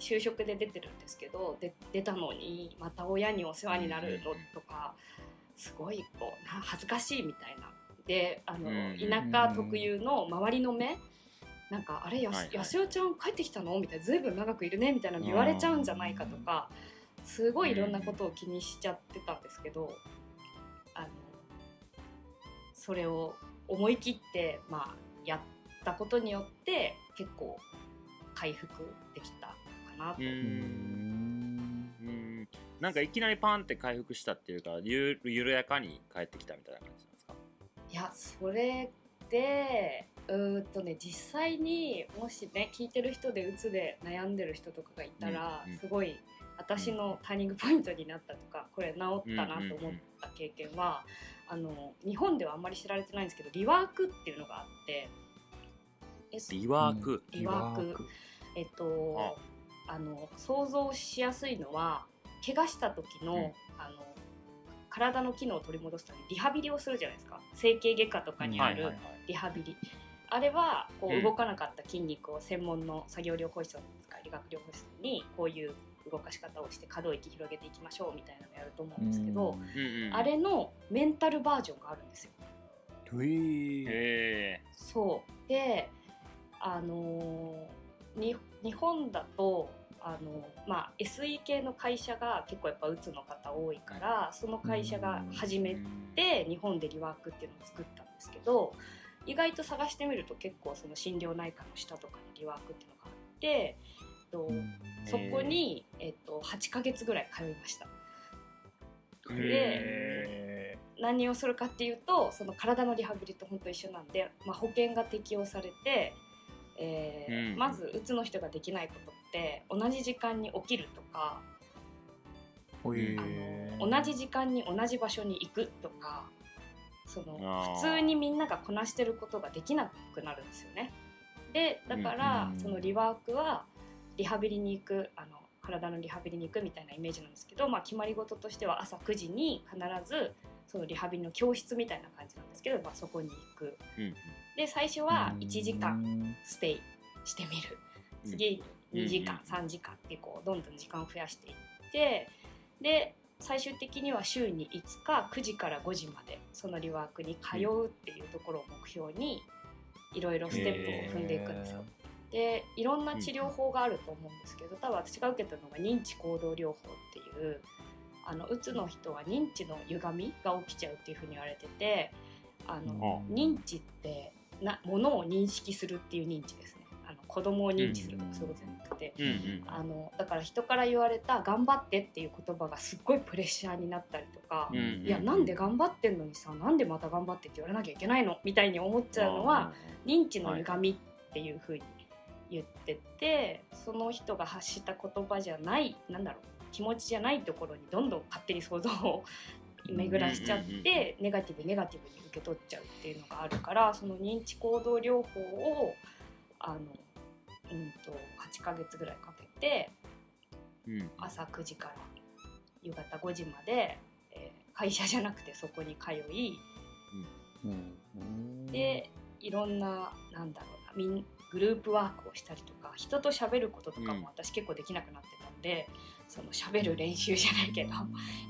Speaker 3: 就職で出てるんですけどで出たのにまた親にお世話になるのとかすごいこうな恥ずかしいみたいな。であの、
Speaker 2: うん
Speaker 3: 田舎特有の周りの目なんかあれやす,、
Speaker 2: はいはい。
Speaker 3: やすよちゃん帰ってきたの？みたいなずいぶん長くいるねみたいなの言われちゃうんじゃないかとかすごいいろんなことを気にしちゃってたんですけどあのそれを思い切って、まあ、やったことによって結構回復できたかなと。
Speaker 2: う
Speaker 1: うん。ん
Speaker 2: うん。なんかいきなりパンって回復したっていうかゆ緩やかに帰ってきたみたいな感じ。なんですか
Speaker 3: いやそれでうーんとね実際にもしね聞いてる人でうつで悩んでる人とかがいたら、
Speaker 2: うんうん
Speaker 3: すごい私のターニングポイントになったとかこれ治ったなと思った経験は、あの日本ではあんまり知られてないんですけどリワークっていうのがあって。
Speaker 2: リワーク、
Speaker 3: リワーク。えっとあの想像しやすいのは怪我した時の,、
Speaker 2: うん。
Speaker 3: あの体の機能を取り戻すためにリハビリをするじゃないですか。整形外科とかにあるリハビリ、あれはこ
Speaker 2: う
Speaker 3: うん。動かなかった筋肉を専門の作業療法士を使い理学療法士にこういう動かし方をして可動域広げていきましょうみたいなのをやると思うんですけど、あれのメンタルバージョンがあるんですよ。
Speaker 1: うんへ
Speaker 3: そう。であのーに日本だとあの、まあ、SE 系の会社が結構やっぱうつの方多いからその会社が始めて日本でリワークっていうのを作ったんですけど意外と探してみると結構その心療内科の下とかにリワークっていうのがあって、えっと
Speaker 1: うん。
Speaker 3: そこに、えっと、8ヶ月ぐらい通いました。
Speaker 1: へ
Speaker 3: 何をするかっていうとその体のリハビリと本当一緒なんで、まあ、保険が適用されて、えー
Speaker 2: うん。
Speaker 3: まずうつの人ができないことって同じ時間に起きるとか
Speaker 1: ーへー。
Speaker 3: あの同じ時間に同じ場所に行くとかその普通にみんながこなしてることができなくなるんですよね。でだから、
Speaker 1: うん
Speaker 3: そのリワークはリハビリに行くあの体のリハビリに行くみたいなイメージなんですけど、まあ、決まり事としては朝9時に必ずそのリハビリの教室みたいな感じなんですけど、まあ、そこに行く。
Speaker 2: ーうん。
Speaker 3: で最初は1時間
Speaker 1: うん。
Speaker 3: ステイしてみる。
Speaker 2: うん。
Speaker 3: 次2時間
Speaker 2: うん。
Speaker 3: 3時間ってこうどんどん時間を増やしていってで最終的には週に5日9時から5時までそのリワークに通うっていうところを目標にいろいろステップを踏んでいくんですよ。でいろんな治療法があると思うんですけど多分私が受けたのが認知行動療法っていうあのうつの人は認知の歪みが起きちゃうっていうふうに言われててあの
Speaker 1: うん。
Speaker 3: 認知ってなものを認識するっていう認知ですね子供を認知するとかそういうことじゃなくて、
Speaker 2: うんうん。
Speaker 3: あのだから人から言われた「頑張って」っていう言葉がすっごいプレッシャーになったりとか、
Speaker 2: うんうん
Speaker 3: いやなんで頑張ってんのにさなんでまた頑張ってって言われなきゃいけないの？みたいに思っちゃうのは認知の歪みっていうふうに言ってて、その人が発した言葉じゃないなんだろう気持ちじゃないところにどんどん勝手に想像を 巡らしちゃってネガティブネガティブに受け取っちゃうっていうのがあるからその認知行動療法をあの、うん、と8ヶ月ぐらいかけて
Speaker 2: うん。
Speaker 3: 朝9時から夕方5時まで、えー会社じゃなくてそこに通い
Speaker 1: うん。
Speaker 3: でいろんななんだろうなみんグループワークをしたりとか人と喋ることとか
Speaker 2: うん。
Speaker 3: も私結構できなくなってたんで、その喋る練習じゃないけど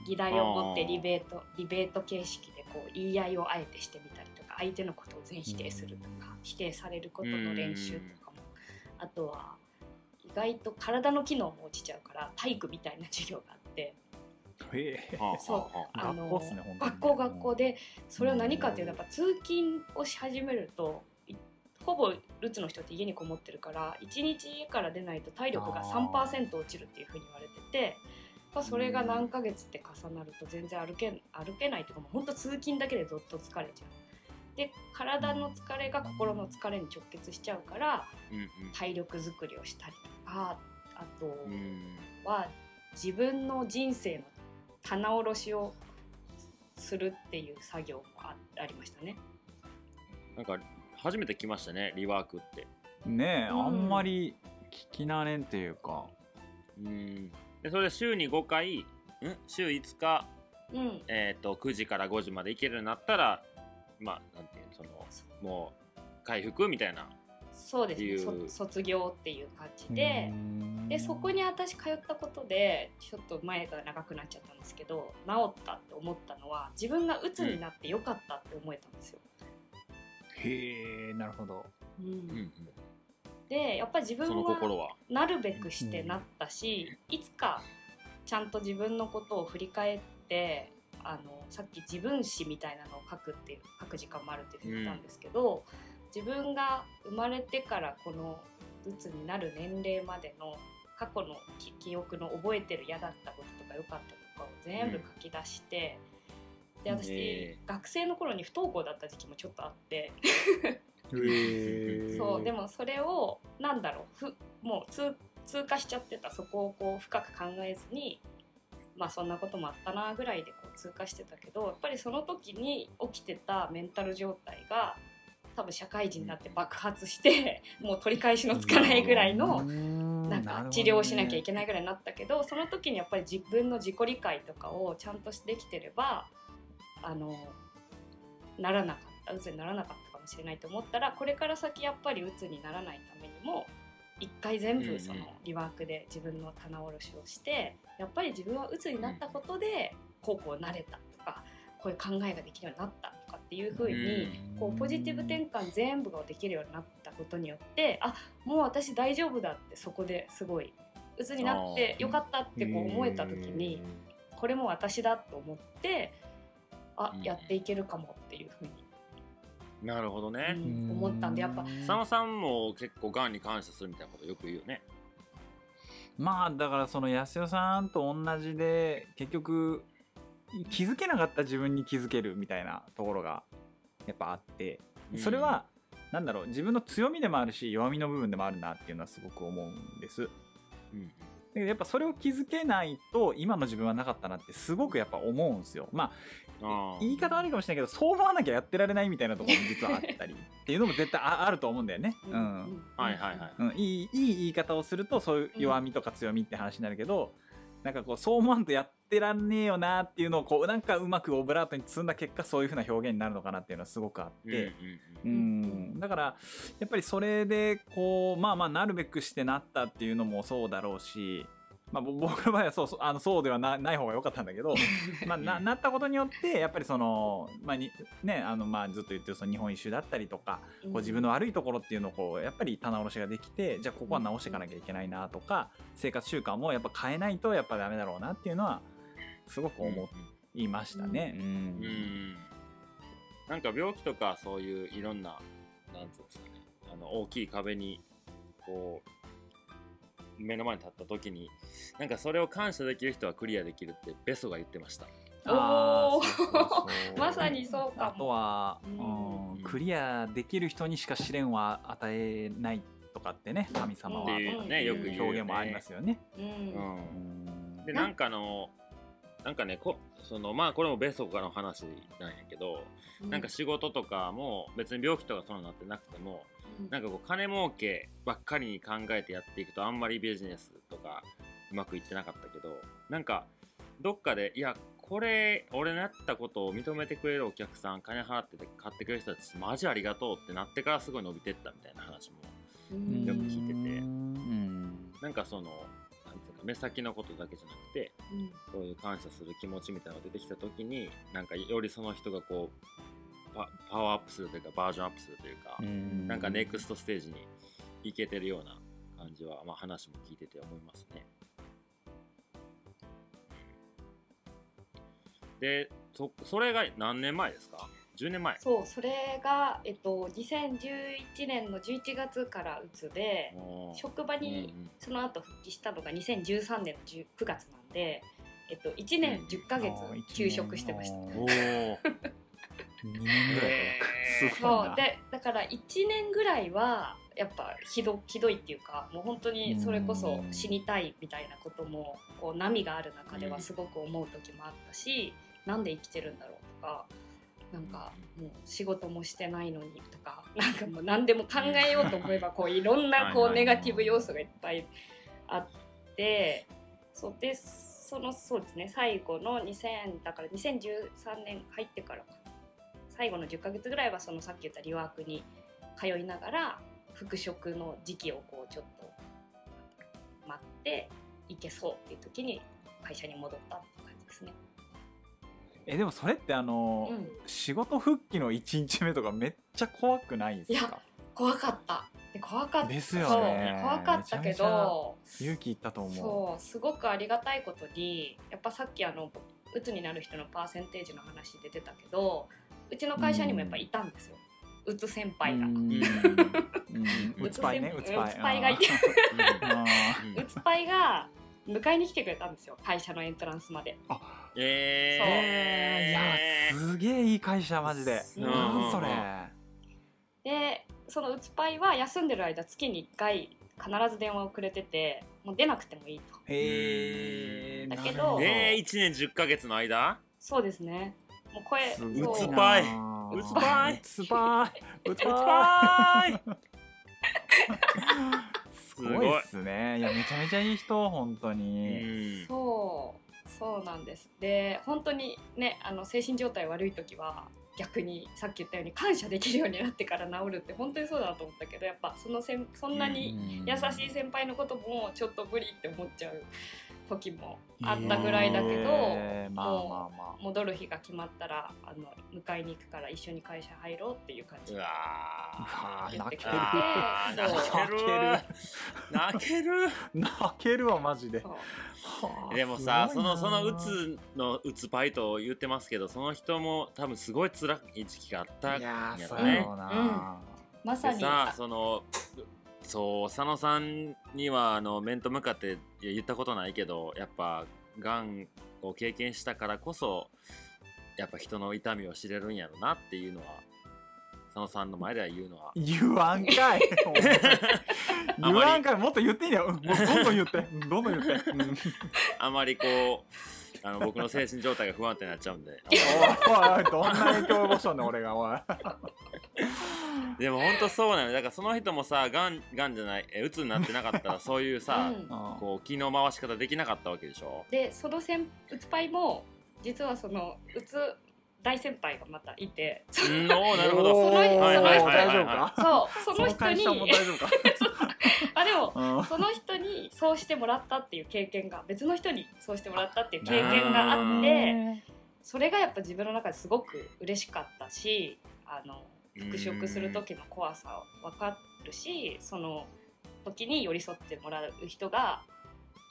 Speaker 3: 議題を持って
Speaker 2: あー
Speaker 3: ディベートディベート形式でこう言い合いをあえてしてみたりとか相手のことを全否定するとか否定されることの練習とあとは意外と体の機能も落ちちゃうから体育みたいな授業があって。そう
Speaker 2: はあは
Speaker 3: あの
Speaker 1: 学校
Speaker 3: 学校学校でそれは何かっていうとやっぱ通勤をし始めるといほぼルツの人って家にこもってるから1日家から出ないと体力が
Speaker 1: あー。
Speaker 3: 3%落ちるっていうふうに言われててまあそれが何ヶ月って重なると全然歩け歩けないっていうかもう本当通勤だけでどっと疲れちゃう。で体の疲れが心の疲れに直結しちゃうから
Speaker 2: うん
Speaker 3: 体力づくりをしたりとかあと
Speaker 2: うん。うん
Speaker 3: は自分の人生の棚卸しをするっていう作業もあありましたね。
Speaker 2: なんか初めて来ましたねリワークって。
Speaker 1: ねえ、
Speaker 3: うん。
Speaker 1: あんまり聞き慣れんっていうか。
Speaker 2: うん。でそれで週に5回ん？週5日、
Speaker 3: うん、
Speaker 2: えー、と9時から5時まで行けるようになったらまあなんていうのそのもう回復みたいな。
Speaker 3: そうですね。
Speaker 2: っていう。
Speaker 3: そ卒業っていう感じで。でそこに私通ったことでちょっと前が長くなっちゃったんですけど治ったって思ったのは自分が鬱になってよかったって思えたんですよ。
Speaker 1: へえなるほど。
Speaker 3: うん。
Speaker 2: うんうん。
Speaker 3: でやっぱり自分
Speaker 2: その心
Speaker 3: は。
Speaker 2: は
Speaker 3: なるべくしてなったし、いつかちゃんと自分のことを振り返ってあのさっき自分史みたいなのを書くっていう書く時間もあるっていうふうに言ったんですけど、自分が生まれてからこの鬱になる年齢までの過去の記記憶の覚えてる嫌だったこととか良かったとかを全部書き出して、で私、
Speaker 2: へ
Speaker 3: 学生の頃に不登校だった時期もちょっとあって。
Speaker 1: へ
Speaker 3: そうでもそれをなんだろうふもう通通過しちゃってた。そこをこう深く考えずにまあそんなこともあったなぐらいでこう通過してたけどやっぱりその時に起きてたメンタル状態が多分社会人になって爆発して もう取り返しのつかないぐらいのなんか治療をしなきゃいけないぐらいになったけどその時にやっぱり自分の自己理解とかをちゃんとできてればあのならなかった鬱にならなかったかもしれないと思ったらこれから先やっぱり鬱にならないためにも一回全部そのリワークで自分の棚卸しをしてやっぱり自分は鬱になったことでこうこうなれたとかこういう考えができるようになったとかっていう風にこうポジティブ転換全部ができるようになったことによってあもう私大丈夫だってそこですごい鬱になってよかったってこう思えた時にこれも私だと思ってあ
Speaker 2: うん。
Speaker 3: やっていけるかもっていうふうに、
Speaker 2: なるほどね、
Speaker 3: うん。思ったんでやっぱ。
Speaker 2: 佐野さんも結構がんに感謝するみたいなことよく言うよね。
Speaker 1: まあだからその安代さんと同じで結局気づけなかった自分に気づけるみたいなところがやっぱあってそれは、なんだろう自分の強みでもあるし弱みの部分でもあるなっていうのはすごく思うんです。
Speaker 2: うん
Speaker 1: だけどやっぱそれを気づけないと今の自分はなかったなってすごくやっぱ思うんですよ。まあ言い方悪いかもしれないけどそう思わなきゃやってられないみたいなところも実はあったりっていうのも絶対あ あると思うんだよね。うん。
Speaker 2: はいはいはい。
Speaker 1: うん、いいいい言い方をするとそういう弱みとか強みって話になるけど、なんかこうそう思わんとやってらんねえよなっていうのをこうなんかうまくオブラートに積んだ結果そういう風な表現になるのかなっていうのはすごくあって、う
Speaker 2: うん
Speaker 1: んだからやっぱりそれでこうまあまあなるべくしてなったっていうのもそうだろうし。まあ、ぼ 僕の場合はそうあのそうではなない方が良かったんだけど、まあ、ななったことによってやっぱりその、まあにねあのまあ、ずっと言ってるその日本一周だったりとか、こう自分の悪いところっていうのをこうやっぱり棚卸しができてじゃあここは直していかなきゃいけないなとか生活習慣もやっぱ変えないとやっぱダメだろうなっていうのはすごく思いましたね。うん
Speaker 2: うんうん。なんか病気とかそういういろんななんつうんですかねあの大きい壁にこう目の前に立った時になんかそれを感謝できる人はクリアできるってベソが言ってました。
Speaker 3: おー
Speaker 1: あー。そうそうそう。
Speaker 3: まさにそうかも。
Speaker 1: あとは、
Speaker 3: うん。
Speaker 1: うんクリアできる人にしか試練は与えないとかってね神様は
Speaker 2: っていうねよく
Speaker 1: 表現もありますよね。
Speaker 3: うん。
Speaker 2: うん。
Speaker 1: うん。
Speaker 2: でなんかあのなんかねこそのまあこれもベソカの話なんやけど、なんか仕事とかも別に病気とかそうなってなくてもなんかこう金儲けばっかりに考えてやっていくとあんまりビジネスとかうまくいってなかったけどなんかどっかでいやこれ俺のやったことを認めてくれるお客さん金払ってて買ってくれる人たちマジありがとうってなってからすごい伸びてったみたいな話も
Speaker 3: うん。
Speaker 2: よく聞いてて。
Speaker 1: うん
Speaker 2: なんかそのなんていうか目先のことだけじゃなくて
Speaker 3: うん。
Speaker 2: そういう感謝する気持ちみたいなのが出てきた時になんかよりその人がこうパパワーアップするというかバージョンアップするというか、
Speaker 1: うん
Speaker 2: なんかネクストステージに行けてるような感じは、まあ、話も聞いてて思いますね。でそそれが何年前ですか ?10 年前
Speaker 3: そうそれが、えっと、2011年の11月からうつで職場
Speaker 2: うん
Speaker 3: にその後復帰したのが2013年の10 9月なんで、えっと、1年10ヶ月休職してました。
Speaker 2: うんおー
Speaker 1: 2年ぐらい
Speaker 2: へー。
Speaker 1: すごいな
Speaker 3: そう。でだから1年ぐらいはやっぱひどひどいっていうかもう本当にそれこそ死にたいみたいなこともこう波がある中ではすごく思う時もあったし、なんで生きてるんだろうとかなんかもう仕事もしてないのにとか なんかもう何でも考えようと思えばこういろんなこうネガティブ要素がいっぱいあってそうでそのそうですね最後の2000だから2013年入ってからか最後の10ヶ月ぐらいはそのさっき言ったリワークに通いながら復職の時期をこうちょっと待っていけそうっていう時に会社に戻ったっていう感じですね。
Speaker 1: えでもそれってあの、
Speaker 3: うん。
Speaker 1: 仕事復帰の1日目とかめっちゃ怖くないです
Speaker 3: いや
Speaker 1: か
Speaker 3: 怖かった。で怖かった。
Speaker 1: ですよね。
Speaker 3: 怖かったけど
Speaker 1: 勇気いったと思う。
Speaker 3: そう。すごくありがたいことにやっぱさっきあのうつになる人のパーセンテージの話出てたけどうちの会社にもやっぱいたんですよ、うつ先輩が。
Speaker 1: うつパイね。うつパイ
Speaker 3: うつパイがいて
Speaker 1: あ
Speaker 2: う
Speaker 3: つパイが迎えに来てくれたんですよ会社のエントランスまで。
Speaker 2: え
Speaker 1: ー。えーいやすげえいい会社マジで。
Speaker 3: うん。
Speaker 1: なんそれ。
Speaker 3: でそのうつパイは休んでる間月に1回必ず電話をくれててもう出なくてもいいと。
Speaker 1: へえ
Speaker 3: だけど
Speaker 2: えー、1年10ヶ月の間？
Speaker 3: そうですねもう声う
Speaker 2: うつパイ
Speaker 1: な
Speaker 2: うつパイ
Speaker 1: うつパイうつ
Speaker 2: うつ
Speaker 1: パ
Speaker 2: ぱーい。
Speaker 1: イすごいっすね。いやめちゃめちゃいい人本当に。
Speaker 2: うん。
Speaker 3: そうそうなんです。で本当にねあの精神状態悪い時は逆にさっき言ったように感謝できるようになってから治るって本当にそうだなと思ったけどやっぱそのせんそんなに優しい先輩のこともちょっと無理って思っちゃう時もあったぐらいだけど、
Speaker 1: えーまあまあ。まあ
Speaker 3: 戻る日が決まったらあの迎えに行くから一緒に会社入ろうっていう感じで言ってくれて。
Speaker 2: 泣ける。泣
Speaker 1: 泣ける。わマジで。
Speaker 2: でもさそのそのうつのうつパイと言ってますけどその人も多分すごい辛い時期があった
Speaker 1: いや
Speaker 2: ろね
Speaker 3: まさに。
Speaker 2: でさそのそう佐野さんにはあの面と向かって言ったことないけどやっぱがんを経験したからこそやっぱ人の痛みを知れるんやろなっていうのは佐野さんの前では言うのは。
Speaker 1: 言わんかい。言わんかい。もっと言っていいんだようん。もうどんどん言って。うんどんどん言って、うん、おい
Speaker 2: あまりこうあの僕の精神状態が不安定になっちゃうんで。
Speaker 1: おいどんな影響を及ぼしたんだ俺がおい。
Speaker 2: でも本当そうなのよ。だからその人もさがんがんじゃないえうつになってなかったらそういうさ、
Speaker 3: うん。
Speaker 2: こう気の回し方できなかったわけでしょ。
Speaker 3: でその先うつパイも実はそのうつ大先輩がまたいて。
Speaker 2: うんおー なるほど。
Speaker 1: おー
Speaker 3: はいはいはいはい
Speaker 1: 大丈夫か
Speaker 3: そうその人に。あでも
Speaker 1: うん。
Speaker 3: その人にそうしてもらったっていう経験が別の人にそうしてもらったっていう経験があってそれがやっぱ自分の中ですごく嬉しかったしあの復職する時の怖さ分かるしその時に寄り添ってもらう人が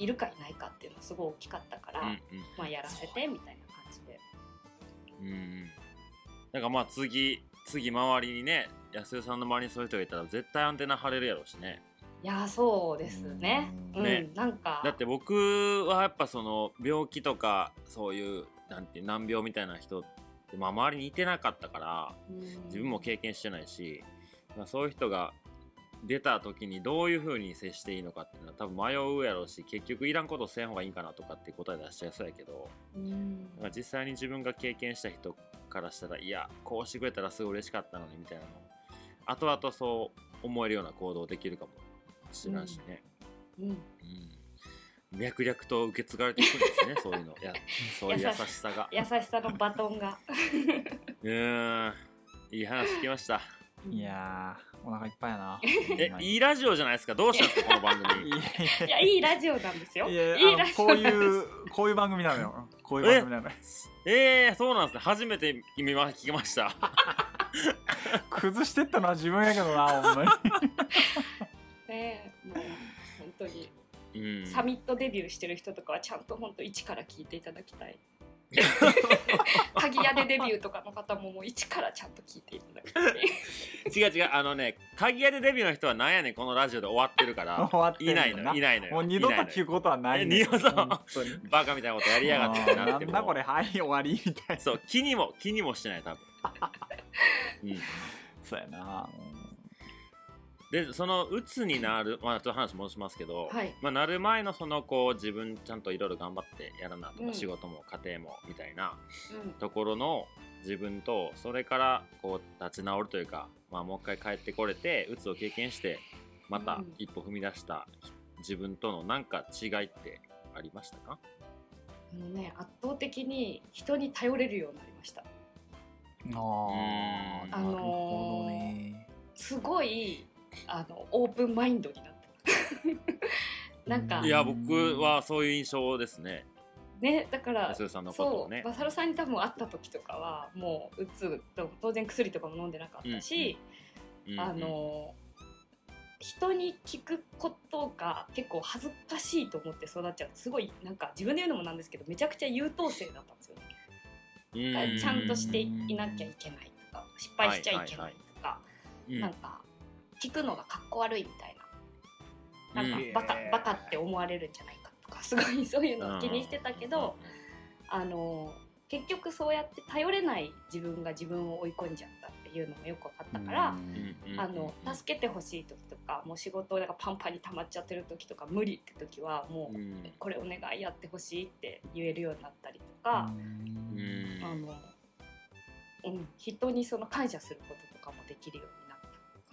Speaker 3: いるかいないかっていうのがすごい大きかったから、
Speaker 2: うん。
Speaker 3: まあ、やらせてみたいな。
Speaker 2: うんうん。なんかまあ次次周りにね安代さんの周りにそういう人がいたら絶対アンテナ張れるやろうしね。
Speaker 3: いやーそうですね。
Speaker 1: う
Speaker 3: うんん、
Speaker 2: ね
Speaker 3: なんか。
Speaker 2: だって僕はやっぱその病気とかそういうなんていう難病みたいな人って、まあ、周りにいてなかったから
Speaker 3: うん。
Speaker 2: 自分も経験してないし、まあ、そういう人が出た時にどういう風に接していいのかっていうのは多分迷うやろうし結局いらんことせん方がいいんかなとかって答え出しちゃいそうやけど
Speaker 3: うん。
Speaker 2: 実際に自分が経験した人からしたらいやこうしてくれたらすごい嬉しかったのにみたいなの。後々そう思えるような行動できるかもしれないしね、
Speaker 3: うん。
Speaker 2: うん。脈々と受け継がれていくんですね そういうの。やそういう優しさが。
Speaker 3: 優しさのバトンが。
Speaker 2: うーん。いい話聞きました。
Speaker 1: いやーお腹いっぱいやな。
Speaker 2: えいいラジオじゃないですか？どうしたんですかこの番組。
Speaker 1: いや
Speaker 3: いや。いいラジオなんですよ。
Speaker 1: いや
Speaker 3: いいラジオ
Speaker 1: こういうこういう番組なのよ。こういう番組なのよ。
Speaker 2: えー、そうなんですね。初めて見ま聞きました。
Speaker 1: 崩してったのは自分やけどなほんまに。
Speaker 3: ねもう本当に。
Speaker 2: うん。
Speaker 3: サミットデビューしてる人とかはちゃんと本当一から聞いていただきたい 鍵屋でデビューとかの方ももう一からちゃんと聞いていただきたい
Speaker 2: 違う違うあのね鍵屋でデビューの人はなんやねんこのラジオで終わってるから。
Speaker 1: 終わってる
Speaker 2: いないのよいないのよ。
Speaker 1: もう二度と聞くことはないね
Speaker 2: え二度とバカみたいなことやりやがってなっ
Speaker 1: これはい終わりみたいな。
Speaker 2: そう気にも気にもしてない多分、うん、
Speaker 1: そうやな
Speaker 2: でその鬱になるまあちょっと話戻しますけど、
Speaker 3: はい。
Speaker 2: まあ、なる前のそのこう自分ちゃんといろいろ頑張ってやらなとか、
Speaker 3: うん。
Speaker 2: 仕事も家庭もみたいな
Speaker 3: うん。
Speaker 2: ところの自分とそれからこう立ち直るというか、まあ、もう一回帰ってこれて鬱を経験してまた
Speaker 3: うん。
Speaker 2: 一歩踏み出した自分とのなんか違いってありましたか？
Speaker 3: あのね圧倒的に人に頼れるようになりました。
Speaker 1: あー
Speaker 2: うん。
Speaker 1: なるほどね。
Speaker 3: すごいあのオープンマインドになった なんか
Speaker 1: うん
Speaker 2: いや僕はそういう印象ですね。
Speaker 3: ねだから
Speaker 2: 安代さんのこと
Speaker 3: そう
Speaker 2: をね
Speaker 3: マサルさんに多分会った時とかはもううつと当然薬とかも飲んでなかったし、
Speaker 2: うん
Speaker 3: あの人に聞くことが結構恥ずかしいと思って育っちゃう。すごいなんか自分で言うのもなんですけどめちゃくちゃ優等生だったんですよね。
Speaker 2: うん。
Speaker 3: ちゃんとしていなきゃいけないとか失敗しちゃいけないとか、
Speaker 2: うん。
Speaker 3: なんか聞くのがかっこ悪いみたいな。なんか
Speaker 1: うん。
Speaker 3: バカバカって思われるんじゃないかとか すごいそういうのを気にしてたけど、あの結局そうやって頼れない自分が自分を追い込んじゃったっていうのもよく分かったから。あの助けてほしい時とかもう仕事がパンパンに溜まっちゃってる時とか無理って時はもう、
Speaker 2: うん。
Speaker 3: これお願いやってほしいって言えるようになったりとか、
Speaker 2: うん。
Speaker 3: あのうん、人にその感謝することとかもできるように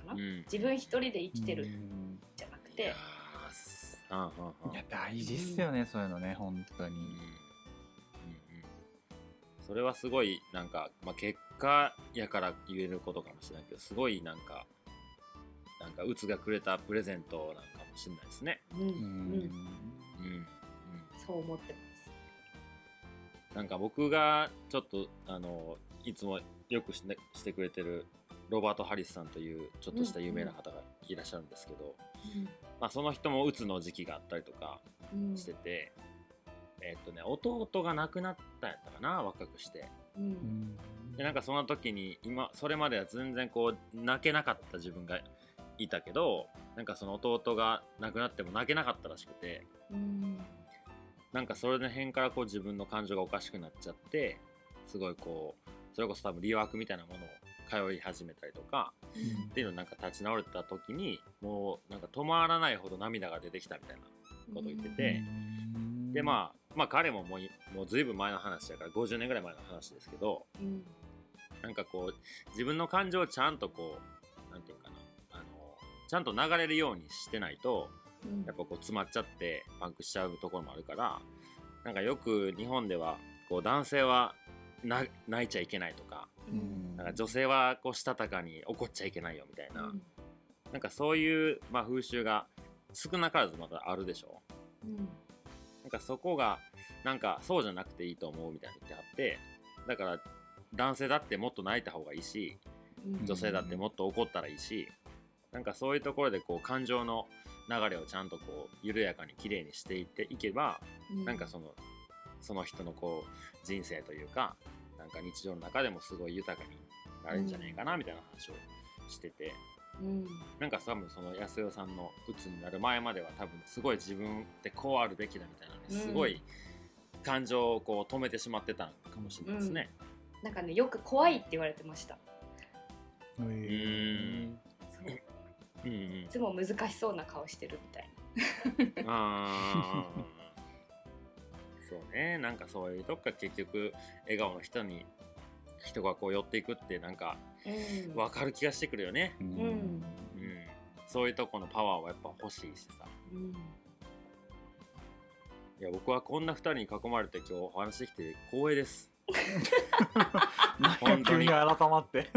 Speaker 3: な。
Speaker 2: うん。
Speaker 3: 自分一人で生きてる。
Speaker 1: うん。
Speaker 3: じゃなく
Speaker 2: いや
Speaker 3: て、
Speaker 2: ーすあんはんはん。
Speaker 1: いや大事っすよね、そういうのね本当に。
Speaker 2: うんうんうん。それはすごいなんか、まあ、結果やから言えることかもしれないけどすごいなんかなんかうつがくれたプレゼントなんかもしれないですね。
Speaker 3: うんうん。
Speaker 1: うん。
Speaker 2: うん
Speaker 3: そう思ってます。
Speaker 2: うん、なんか僕がちょっとあのいつもよくし,、ね、してくれてるロバート・ハリスさんというちょっとした有名な方がいらっしゃるんですけど、まあ、その人もうつの時期があったりとか
Speaker 3: うん。
Speaker 2: してて、えっとね弟が亡くなったんやったかな若くして。
Speaker 3: う
Speaker 1: うん。ん
Speaker 2: でなんかその時に今それまでは全然こう泣けなかった自分がいたけどなんかその弟が亡くなっても泣けなかったらしくて
Speaker 3: うん。
Speaker 2: なんかそれの辺からこう自分の感情がおかしくなっちゃってすごいこうそれこそ多分理学みたいなものを通い始めたりとかっていうのをなんか立ち直れた時にもうなんか止まらないほど涙が出てきたみたいなことを言ってて、でまあまあ彼ももういもうずいぶん前の話だから50年ぐらい前の話ですけど
Speaker 3: うん。
Speaker 2: なんかこう自分の感情をちゃんとこうなんていうかなあのちゃんと流れるようにしてないと
Speaker 3: うん。
Speaker 2: やっぱこう詰まっちゃってパンクしちゃうところもあるからなんかよく日本ではこう男性はな泣いちゃいけないとか。
Speaker 3: うん。
Speaker 2: なんか女性はこうしたたかに怒っちゃいけないよみたいな、
Speaker 3: うん。
Speaker 2: なんかそういう、まあ、風習が少なからずまだあるでしょ。
Speaker 3: うん。
Speaker 2: なんかそこがなんかそうじゃなくていいと思うみたいに言ってあってだから男性だってもっと泣いた方がいいし
Speaker 3: うん。
Speaker 2: 女性だってもっと怒ったらいいしなんかそういうところでこう感情の流れをちゃんとこう緩やかに綺麗にしていっていけばなんかそのその人のこう人生というかなんか日常の中でもすごい豊かになるんじゃないかなみたいな話をしてて、
Speaker 3: うん。
Speaker 2: なんか多分その安代さんの鬱になる前までは多分すごい自分ってこうあるべきだみたいなね
Speaker 3: うん。
Speaker 2: すごい感情をこう止めてしまってたのかもしれないですね。
Speaker 3: なんかねよく怖いって言われてました。
Speaker 1: う
Speaker 2: ー。ん。
Speaker 3: そう。
Speaker 2: うん。うん
Speaker 3: いつも難しそうな顔してるみたい
Speaker 2: あーそうね。なんかそういうとこから結局笑顔の人に人がこう寄っていくってなんか
Speaker 3: な。うん。
Speaker 2: 分かる気がしてくるよね、
Speaker 1: うん。
Speaker 3: うん。
Speaker 2: うん、そういうとこのパワーはやっぱ欲しいしさ。
Speaker 3: うん。
Speaker 2: いや僕はこんな2人に囲まれて今日お話できて光栄です。本当に
Speaker 1: 改まって。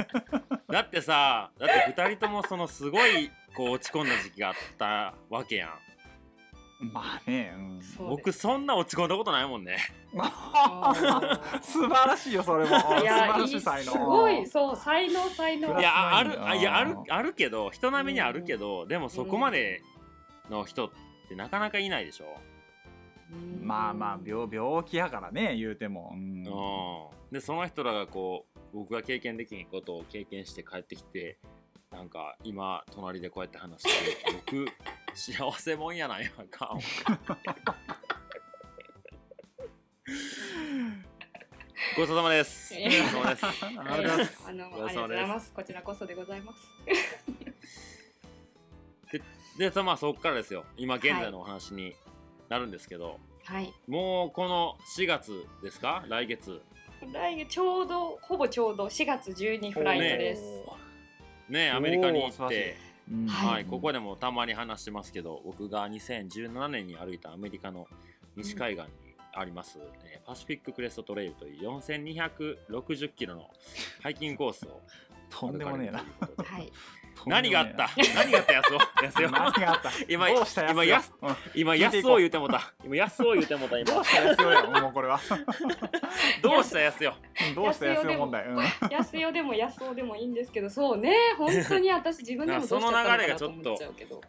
Speaker 2: だってさだって2人ともそのすごいこう落ち込んだ時期があったわけやん
Speaker 1: まあね、うん、
Speaker 3: そう
Speaker 2: 僕そんな落ち込んだことないもんね。
Speaker 1: 素晴らしいよそれも。
Speaker 3: いや
Speaker 1: ら
Speaker 3: いい
Speaker 1: しい才能。
Speaker 3: すごいそう才能才能。
Speaker 2: いやあるあいやある
Speaker 1: あ
Speaker 2: るけど人並みにあるけど、でもそこまでの人ってなかなかいないでしょ、
Speaker 3: うん。
Speaker 1: まあまあ病病気やからね言うても、うん。
Speaker 2: うん、でその人らがこう僕が経験できんことを経験して帰ってきてなんか今隣でこうやって話して僕幸せもんやないやんか ごちそうさまです。ごちそうさまです。
Speaker 1: ありがとうございます。
Speaker 3: あの
Speaker 2: ごちそうさまです
Speaker 3: ありがとうございます。こちらこそでございます。
Speaker 2: で、そまあそこからですよ。今現在のお話になるんですけど、
Speaker 3: はい。
Speaker 2: もうこの4月ですか？来月。
Speaker 3: 来月ちょうどほぼちょうど4月12フライトです、
Speaker 2: ねアメリカに行って、
Speaker 1: うん。
Speaker 2: はい、ここでもたまに話してますけど、僕が2017年に歩いたアメリカの西海岸にあります、えーパシフィッククレストトレイルという4260キロのハイキングコースを
Speaker 1: とんでもねえな。
Speaker 3: はい
Speaker 2: 何があった？何があったやすおやす
Speaker 1: 何
Speaker 2: お
Speaker 1: があった？
Speaker 2: 今
Speaker 1: どうしたやつよ？
Speaker 2: 今やす
Speaker 1: うん。
Speaker 2: 今やすお言うてもた。今やすお言うてもた今。
Speaker 1: どうしたやつよやもうこれは。
Speaker 2: どうしたやすよ？
Speaker 1: どうしたやつよ問題。うん。
Speaker 3: 安代でも安尾でもいいんですけどそうね。本当に私自分でもどうしちゃったのかなと思っちゃうけど。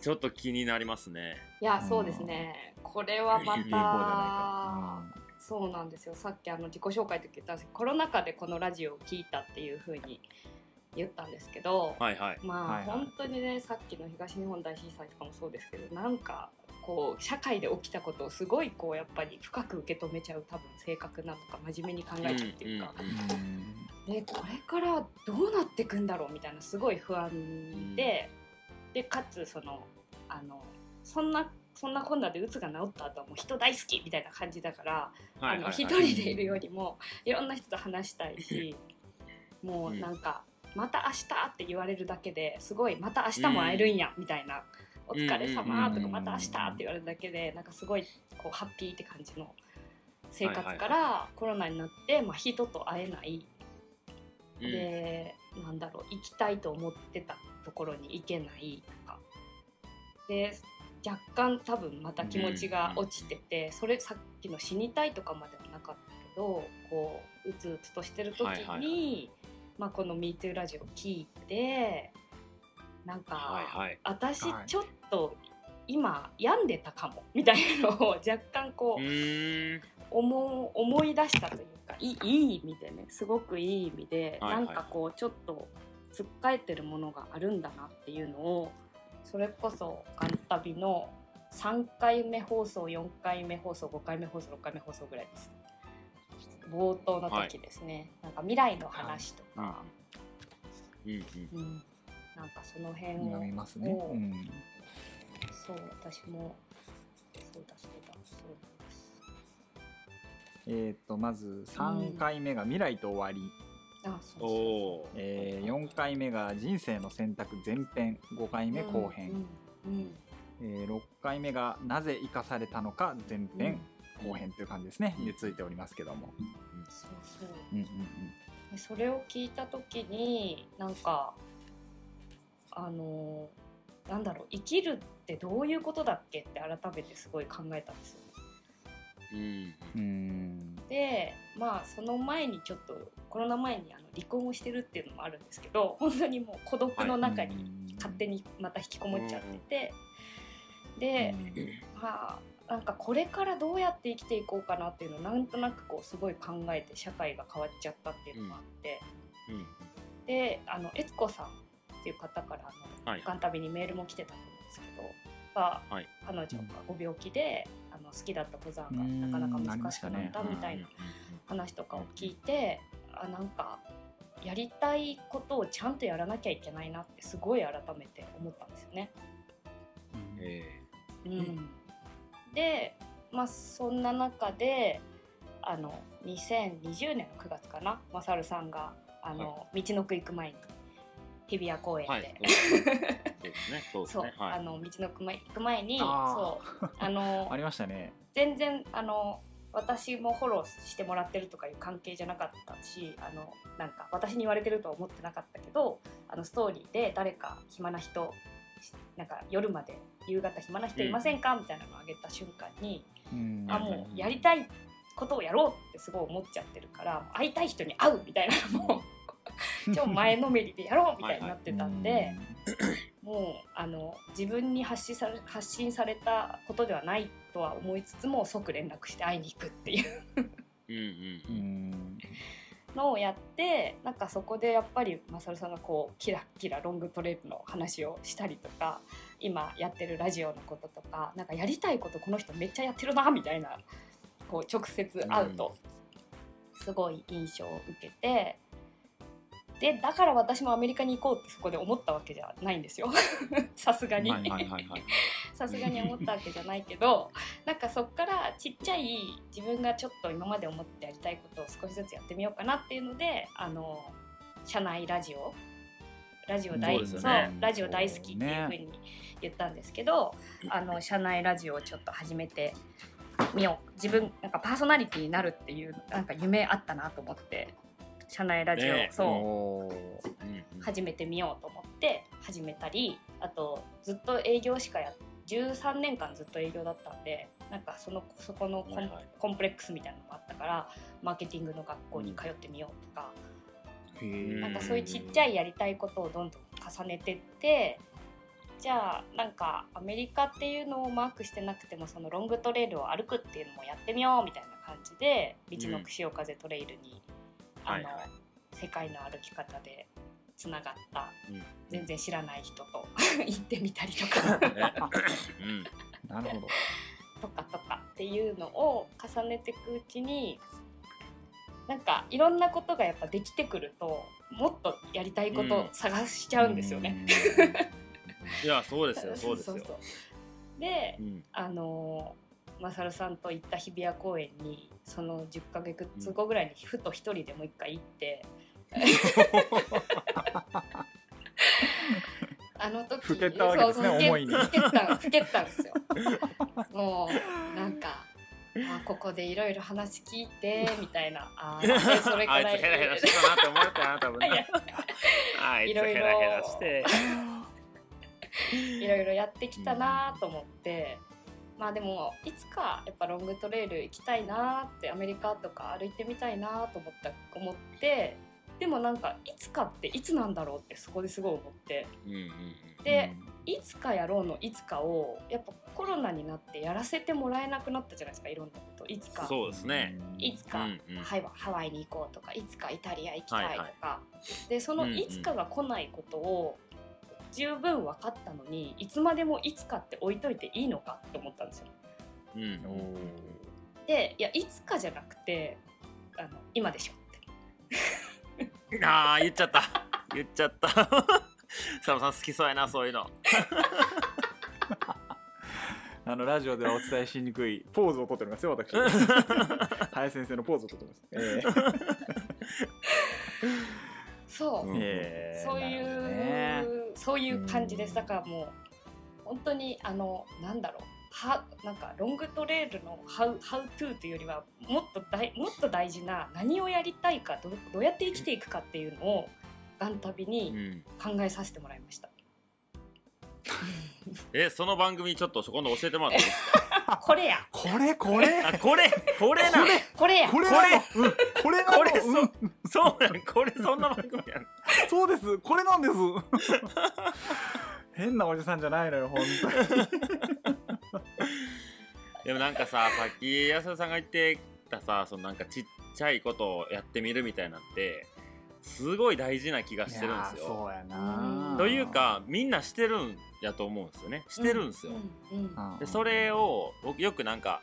Speaker 2: ちょっと気になりますね。
Speaker 3: いやそうですね。これはまたそうなんですよ。さっきあの自己紹介の時言ったんですけどコロナ禍でこのラジオを聞いたっていうふうに言ったんですけど、
Speaker 2: はいはい。
Speaker 3: まあ、
Speaker 1: はいはい。
Speaker 3: 本当にねさっきの東日本大震災とかもそうですけどなんかこう社会で起きたことをすごいこうやっぱり深く受け止めちゃう多分性格なのか真面目に考えちゃうっていうか、
Speaker 2: うんうん
Speaker 3: でこれからどうなっていくんだろうみたいなすごい不安で、でかつそのあのそんなそんなこんなで鬱が治った後はもう人大好きみたいな感じだから、
Speaker 2: はいはいはい。
Speaker 3: あの一人でいるよりもいろんな人と話したいしもうなんか、また明日って言われるだけですごいまた明日も会えるんや、みたいなお疲れ様とか
Speaker 1: うん
Speaker 3: また明日って言われるだけでなんかすごいこうハッピーって感じの生活からコロナになって、まあ、人と会えない。
Speaker 2: うん。
Speaker 3: でなんだろう行きたいと思ってたところに行けないとか。で若干多分また気持ちが落ちてて、それさっきの死にたいとかまではなかったけどこううつうつとしてる時に、
Speaker 2: はいはいは
Speaker 3: まあ、この「MeToo ラジオ」聞いてなんか、
Speaker 2: はいはい。
Speaker 3: 私
Speaker 1: はい。
Speaker 3: ちょっと今病んでたかも みたいなのを若干こ
Speaker 2: う
Speaker 3: 思う思い出したというかいい意味でねすごくいい意味で、
Speaker 2: はいはい。
Speaker 3: なんかこうちょっとつっかえてるものがあるんだなっていうのをそれこそ「ガン旅」の3回目放送4回目放送5回目放送6回目放送ぐらいです冒頭の時ですね、なんか未来の話とか、
Speaker 2: うんうん。
Speaker 3: うん。なんかその辺を。
Speaker 1: ね、
Speaker 3: そう私も。そうだそうだ。そう
Speaker 1: えっ、とまず3回目が未来と終わり、
Speaker 3: あそうそう
Speaker 1: えー、4回目が人生の選択前編。5回目後編、
Speaker 3: うんうん
Speaker 1: えー、6回目がなぜ生かされたのか前編、後編という感じですね、
Speaker 2: うん。
Speaker 1: でついておりますけども、
Speaker 3: そうそう。
Speaker 1: うんうん
Speaker 3: でそれを聞いた時になんかあのなんだろう生きるってどういうことだっけって改めてすごい考えたんですよ。
Speaker 2: うん。
Speaker 3: でまあその前にちょっとコロナ前にあの離婚をしてるっていうのもあるんですけど本当にもう孤独の中に勝手にまた引きこもっちゃってて、で、まあなんかこれからどうやって生きていこうかなっていうのをなんとなくこうすごい考えて社会が変わっちゃったっていうのもあって、
Speaker 2: うん。
Speaker 3: であの悦子さんっていう方からあの、
Speaker 2: はい
Speaker 3: ガン旅にメールも来てたと思うんですけど。が、
Speaker 2: はい。
Speaker 3: 彼女がご病気であの好きだった登山がなかなか難しくなったみたいな話とかを聞いて、あなんかやりたいことをちゃんとやらなきゃいけないなってすごい改めて思ったんですよね。
Speaker 2: え
Speaker 3: うん、でまあそんな中であの2020年の9月かなマサルさんがあの、道のく行く前に日比谷公園で、
Speaker 2: ーはい。そう。
Speaker 3: あの道のくま行く前に
Speaker 1: あ
Speaker 3: そうあの
Speaker 1: ありましたね。
Speaker 3: 全然あの私もフォローしてもらってるとかいう関係じゃなかったしあのなんか私に言われてるとは思ってなかったけどあのストーリーで誰か暇な人なんか夜まで夕方暇な人いませんか、みたいなのをあげた瞬間に、
Speaker 1: うん。
Speaker 3: あもうやりたいことをやろうってすごい思っちゃってるから会いたい人に会うみたいなのも 超前のめりでやろうみたいになってたんで。もうあの自分に発信され発信されたことではないとは思いつつも即連絡して会いに行くっていう。
Speaker 2: うん
Speaker 3: のをやってなんかそこでやっぱりマサルさんがこうキラキラロングトレイルの話をしたりとか今やってるラジオのこととかなんかやりたいことこの人めっちゃやってるなみたいなこう直接会うとすごい印象を受けて。でだから私もアメリカに行こうってそこで思ったわけじゃないんですよ さすがに。さすがに思ったわけじゃないけどなんかそっからちっちゃい自分がちょっと今まで思ってやりたいことを少しずつやってみようかなっていうのであの社内ラジオラジオ大
Speaker 2: そうです
Speaker 3: そう,、ラジオ大好きっていうふうに言ったんですけど、あの社内ラジオをちょっと始めてみよう。自分なんかパーソナリティになるっていうなんか夢あったなと思って社内ラジオ、
Speaker 2: ね。
Speaker 3: そう。
Speaker 2: うんうん。
Speaker 3: 始めてみようと思って始めたりあとずっと営業しかや13年間ずっと営業だったんでなんかそのそこのコン,、
Speaker 2: はいはい。
Speaker 3: コンプレックスみたいなのもあったからマーケティングの学校に通ってみようとか、
Speaker 1: へー
Speaker 3: なんかそういうちっちゃいやりたいことをどんどん重ねてってじゃあなんかアメリカっていうのをマークしてなくてもそのロングトレイルを歩くっていうのもやってみようみたいな感じで道のく潮風トレイルに、あの
Speaker 2: はいはい。
Speaker 3: 世界の歩き方でつながった
Speaker 2: うん。
Speaker 3: 全然知らない人と 行ってみたりとか。
Speaker 2: え うん。
Speaker 1: なるほど。
Speaker 3: とかとかっていうのを重ねていくうちになんかいろんなことがやっぱできてくるともっとやりたいことを探しちゃうんですよね。
Speaker 2: いやそうですよそうですよ。
Speaker 3: で
Speaker 2: うん。
Speaker 3: あのーマサルさんと行った日比谷公園にその10ヶ月後ぐらいにふと一人でもう一回行って。あの時
Speaker 1: ふけったわけですね思いに。
Speaker 3: ふけふけったんですよ。もうなんかあここでいろいろ話聞いてみたいな。あ それから
Speaker 2: あいつヘラヘラしてたなって思われたよな多分あいつ
Speaker 3: いろいろ
Speaker 2: ヘラヘラして。
Speaker 3: いろいろやってきたなと思って、まあでもいつかやっぱロングトレイル行きたいなってアメリカとか歩いてみたいなと思った思ってでもなんかいつかっていつなんだろうってそこですごい思って。
Speaker 2: うんうんうん。
Speaker 3: で、いつかやろうのいつかをやっぱコロナになってやらせてもらえなくなったじゃないですかいろんなこと。いつか。
Speaker 2: そうですね。
Speaker 3: いつか、
Speaker 2: うんうん。
Speaker 3: ハイハワイに行こうとかいつかイタリア行きたいとか、
Speaker 2: はい
Speaker 3: でその
Speaker 2: うんうん。
Speaker 3: いつかが来ないことを十分分かったのにいつまでもいつかって置いといていいのかって思ったんですよ。
Speaker 2: うん。
Speaker 3: でいやいつかじゃなくてあの今でしょって。
Speaker 2: あー言っちゃった。言っちゃった。サムさん好きそうやなそういうの
Speaker 1: あのラジオではお伝えしにくい ポーズをとっておりますよ私。林先生のポーズをとってます、え
Speaker 3: そう、
Speaker 1: えー
Speaker 3: そういう、
Speaker 1: ね。
Speaker 3: そういう感じです
Speaker 1: うん
Speaker 3: だか。らもう本当にあのなんだろう。はなんかロングトレイルのハウハウトゥーというよりはもっと大もっと大事な何をやりたいかどどうやって生きていくかっていうのをガン旅
Speaker 2: う
Speaker 3: に
Speaker 2: ん
Speaker 3: 考えさせてもらいました。
Speaker 2: えその番組ちょっと今度教えてもらっていい？で す
Speaker 3: これや。
Speaker 1: これこれ。
Speaker 2: これこれな
Speaker 3: これや。
Speaker 1: これなの？うん。これなの？
Speaker 2: これ
Speaker 1: うん。
Speaker 2: そうやん。これそんな番組やん。
Speaker 1: そうです。これなんです。変なおじさんじゃないのよ本当に。
Speaker 2: でもなんかささっき安田さんが言ってたさそのなんかちっちゃいことをやってみるみたいなんてすごい大事な気がしてるんですよ。
Speaker 1: そうやな
Speaker 2: というかみんなしてるんやと思うんですよね。してるんですよ。
Speaker 3: うんうん
Speaker 1: うん。
Speaker 2: でそれを僕よくなんか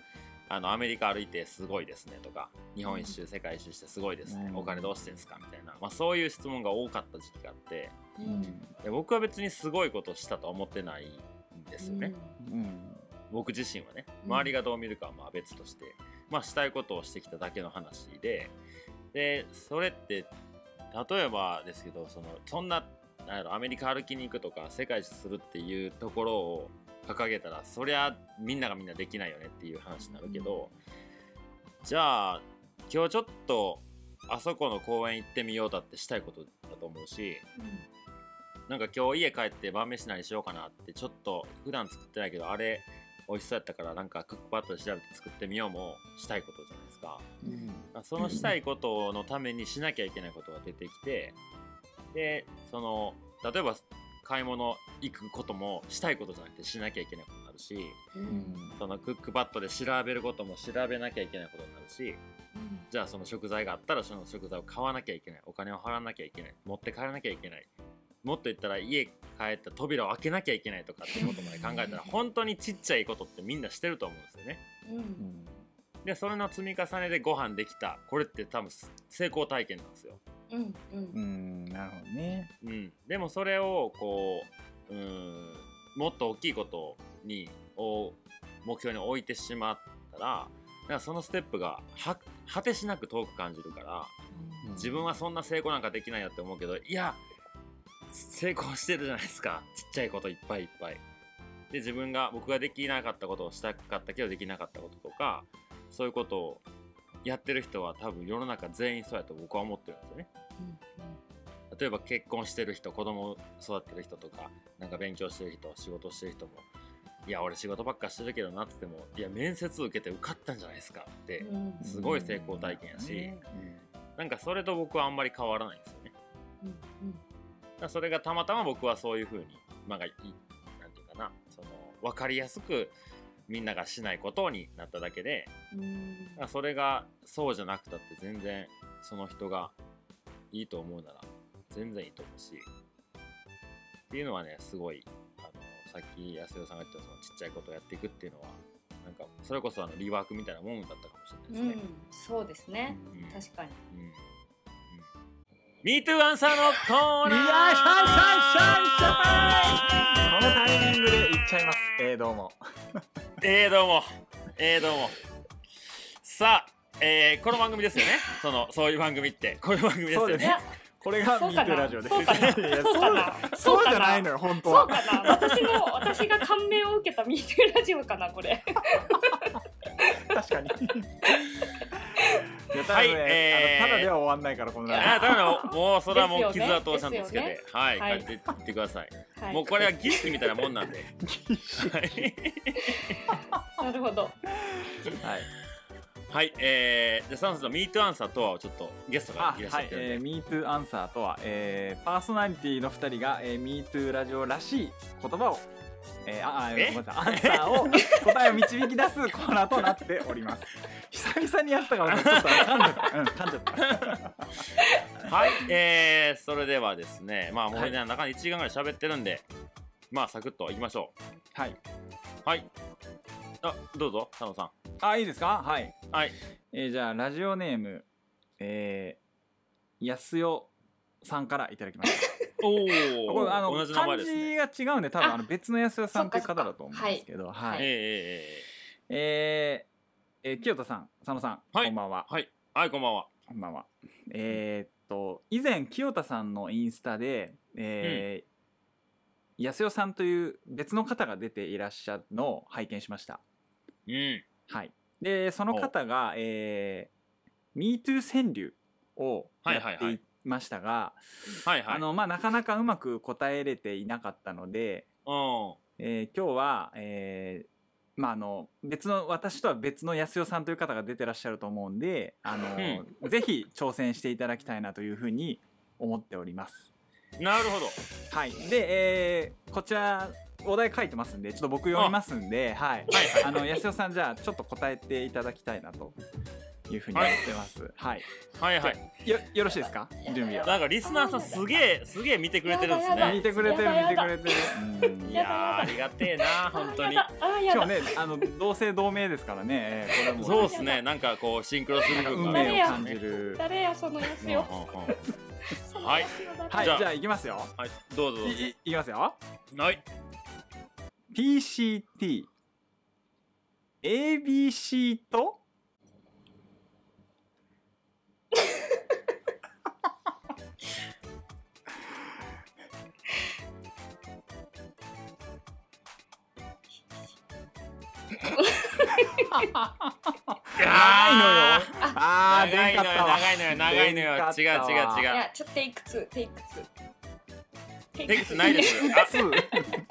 Speaker 2: あのアメリカ歩いてすごいですねとか日本一周世界一周してすごいですね、
Speaker 1: うん。
Speaker 2: お金どうしてんですかみたいな、まあ、そういう質問が多かった時期があって。
Speaker 1: うん。
Speaker 2: で僕は別にすごいことしたとは思ってないんですよね、
Speaker 1: うん。
Speaker 2: 僕自身はね。
Speaker 3: うん。
Speaker 2: 周りがどう見るかはまあ別として、まあしたいことをしてきただけの話で。でそれって例えばですけどそのそんななんやろアメリカ歩きに行くとか世界一するっていうところを掲げたらそりゃみんながみんなできないよねっていう話になるけど、じゃあ今日ちょっとあそこの公園行ってみようだってしたいことだと思うしなんか今日家帰って晩飯何しようかなってちょっと普段作ってないけどあれ美味しそうやったからなんかクックパッドで調べて作ってみようもしたいことじゃないですか。
Speaker 1: うん。
Speaker 2: そのしたいことのためにしなきゃいけないことが出てきてでその例えば買い物行くこともしたいことじゃなくてしなきゃいけないことになるし
Speaker 1: うん。
Speaker 2: そのクックパッドで調べることも調べなきゃいけないことになるしじゃあその食材があったらその食材を買わなきゃいけない。お金を払わなきゃいけない。持って帰らなきゃいけない。もっと言ったら家帰った扉を開けなきゃいけないとかってことまで考えたら本当にちっちゃいことってみんなしてると思うんですよね。
Speaker 1: うん
Speaker 2: でそれの積み重ねでご飯できた。これって多分成功体験なんですよ。
Speaker 3: うんうん。
Speaker 1: うんなるほどね。
Speaker 2: うん、でもそれをこううんもっと大きいことにを目標に置いてしまったらなんかそのステップがは果てしなく遠く感じるから自分はそんな成功なんかできないよって思うけどいや成功してるじゃないですか。ちっちゃいこといっぱいいっぱい。で自分が僕ができなかったことをしたかったけどできなかったこととかそういうことをやってる人は多分世の中全員そうやと僕は思ってるんですよね。例えば結婚してる人子供を育てる人とかなんか勉強してる人仕事してる人もいや俺仕事ばっかしてるけどなって言ってもいや面接受けて受かったんじゃないですかってすごい成功体験やしなんかそれと僕はあんまり変わらないんですよね。
Speaker 3: うん
Speaker 2: だからそれがたまたま僕はそういうふうにまあいなんていうかなその分かりやすくみんながしないことになっただけで
Speaker 3: うん。
Speaker 2: それがそうじゃなくたって全然その人がいいと思うなら全然いいと思うしっていうのはねすごいあのさっき安代さんが言ったそのちっちゃいことをやっていくっていうのはなんかそれこそあのリワークみたいなもんだったかもしれ
Speaker 3: うん
Speaker 2: ないですね。
Speaker 3: そうですね。
Speaker 2: うん。
Speaker 3: 確かに。
Speaker 2: うん。うん、ミートゥーアンサーのコーナー。
Speaker 1: いやしゃいしゃいしゃいこのタイミングで言っちゃいます。えー、どうも
Speaker 2: えー、どうも。えー、どうも。さあ、えー、この番組ですよね。その、そういう番組って。こういう番組ですよね。
Speaker 1: これが
Speaker 3: そうかな
Speaker 1: MeToo ラジオです
Speaker 3: そう
Speaker 1: じゃないのよ本当は
Speaker 3: そうかな私の私が感銘を受けたミートラジオかなこれ
Speaker 1: 確かにいや多分ね
Speaker 2: はいえー。
Speaker 1: あのただでは終わんないからこのラ
Speaker 2: あだからもうそれはもう傷跡をちゃんとつけて、
Speaker 3: ですよね。
Speaker 2: はい、
Speaker 3: はい。
Speaker 2: 帰っていってください。
Speaker 3: はい。
Speaker 2: もうこれは儀式みたいなもんなんで。はい、
Speaker 3: なるほど。
Speaker 1: はい。
Speaker 2: はい、えー、じゃあサンさんのミートアンサーとはちょっとゲストが
Speaker 1: あ
Speaker 2: いらっしゃ
Speaker 1: はい、
Speaker 2: ってるんで、
Speaker 1: えー、MeToo アンサーとは、えー、パーソナリティの2人が、えー、MeToo ラジオらしい言葉を、えー、ああご
Speaker 2: え
Speaker 1: めんなさいアンサーを答えを導き出すコーナーとなっております 久々にやったからちょっと噛んじゃったうん噛んじゃった
Speaker 2: はい、えー、それではですね、まあもう
Speaker 1: はい
Speaker 2: ね、中で1時間ぐらい喋ってるんで、まあサクッといきましょ
Speaker 1: はい。
Speaker 2: う。はい。あ、どうぞ、佐野さん。
Speaker 1: あ、いいですか？はい。
Speaker 2: はい。
Speaker 1: えー、じゃあ、ラジオネーム、えー、安代さんからいただきました。
Speaker 2: お
Speaker 1: これあの
Speaker 2: 同じ名前
Speaker 1: 漢
Speaker 2: ですね。
Speaker 1: 字が違うんで、多分
Speaker 3: あ
Speaker 1: あの別の安代さんっていう方だと思うんですけど、は
Speaker 3: はい
Speaker 1: い。
Speaker 2: えええ
Speaker 1: えー、えー清田さん、佐野さん、
Speaker 2: はい
Speaker 1: こんばんは
Speaker 2: え。はい。はい、こんばんは。
Speaker 1: こんばんは。えーっと、以前、清田さんのインスタで、えー安代さんという別の方が出ていらっしゃるのを拝見しました。
Speaker 2: うん。
Speaker 1: はい。で、その方が、えー、MeToo 川柳をやって
Speaker 2: はいはいはい
Speaker 1: いましたが、
Speaker 2: はいはい。
Speaker 1: あの、まあ、なかなかうまく答えれていなかったので、
Speaker 2: うん。
Speaker 1: えー今日は、えーまあ、あの別の私とは別の安代さんという方が出てらっしゃると思うんであの、ぜひ挑戦していただきたいなというふうに思っております。
Speaker 2: なるほど。
Speaker 1: はい、で、えーこちらお題書いてますんでちょっと僕読みますんで、はい、
Speaker 2: はいはい
Speaker 1: あの安代さんじゃあちょっと答えていただきたいなというふうに思ってます。はい。
Speaker 2: はいはい。
Speaker 1: よよろしいですか？準備は。
Speaker 2: なんかリスナーさんすげえすげえ見てくれてるんですね。
Speaker 1: 見てくれてる見てくれてる。うん。
Speaker 2: いやーありがてえな本当に。
Speaker 1: 今日ねあの同姓同名ですからね。
Speaker 2: そうですね。なんかこうシンクロする
Speaker 1: 運
Speaker 2: が。
Speaker 1: 命を感じる。
Speaker 3: 誰やそのやつよ
Speaker 2: はい
Speaker 1: はい。
Speaker 2: じゃあ。
Speaker 1: じゃあいきますよ。
Speaker 2: はい。どうぞどうぞ。
Speaker 1: いきますよ。
Speaker 2: はい。
Speaker 1: PCT ABC と長いのよ。あー、
Speaker 2: 長いのよ。長いのよ。長いのよ違う違う
Speaker 1: わ
Speaker 2: 違う。
Speaker 3: いやちょっとテイク2テイク2テ
Speaker 2: テイクスないですあ
Speaker 1: ツー。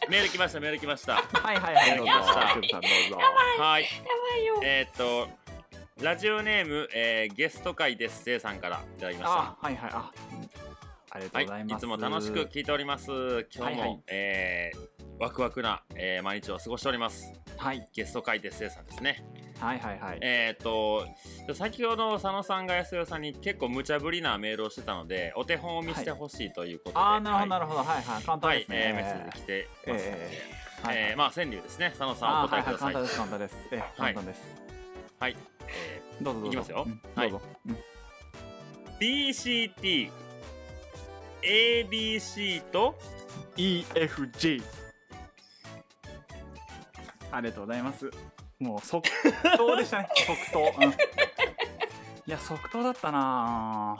Speaker 2: メール来ましたメール来ました。
Speaker 1: はいはいはい、どうぞ。
Speaker 2: やばい。
Speaker 3: やばいよ。
Speaker 2: えーっとラジオネーム、えーゲスト会ですせいさんからいただきました。
Speaker 1: あ、はいはい。あ、ありがとうござい
Speaker 2: はい、
Speaker 1: ます。
Speaker 2: いつも楽しく聞いております。今日も、
Speaker 1: はいはい
Speaker 2: えーワクワクな、えー毎日を過ごしております。
Speaker 1: はい
Speaker 2: ゲスト会ですせいさんですね。
Speaker 1: はいはいはい。
Speaker 2: えっ、と先ほど佐野さんが安代さんに結構無茶ぶりなメールをしてたのでお手本を見せてほしいということで、
Speaker 1: あー、なるほどな
Speaker 2: る
Speaker 1: るほど。はいはい。簡単
Speaker 2: はい、
Speaker 1: ですね。
Speaker 2: えーメッセージ来てます。
Speaker 1: えーはいはい
Speaker 2: えーまあ川柳ですね佐野さんお
Speaker 1: あーはいはい。
Speaker 2: 答えください。
Speaker 1: 簡単です簡単です。えー、
Speaker 2: はい
Speaker 1: 簡単です。
Speaker 2: はい、え
Speaker 1: どうぞどうぞ。
Speaker 2: いきますよ
Speaker 1: うん
Speaker 2: はい BCT ABC と
Speaker 1: EFG ありがとうございます。もう即答でしたね。即答、うん、いや即答だったな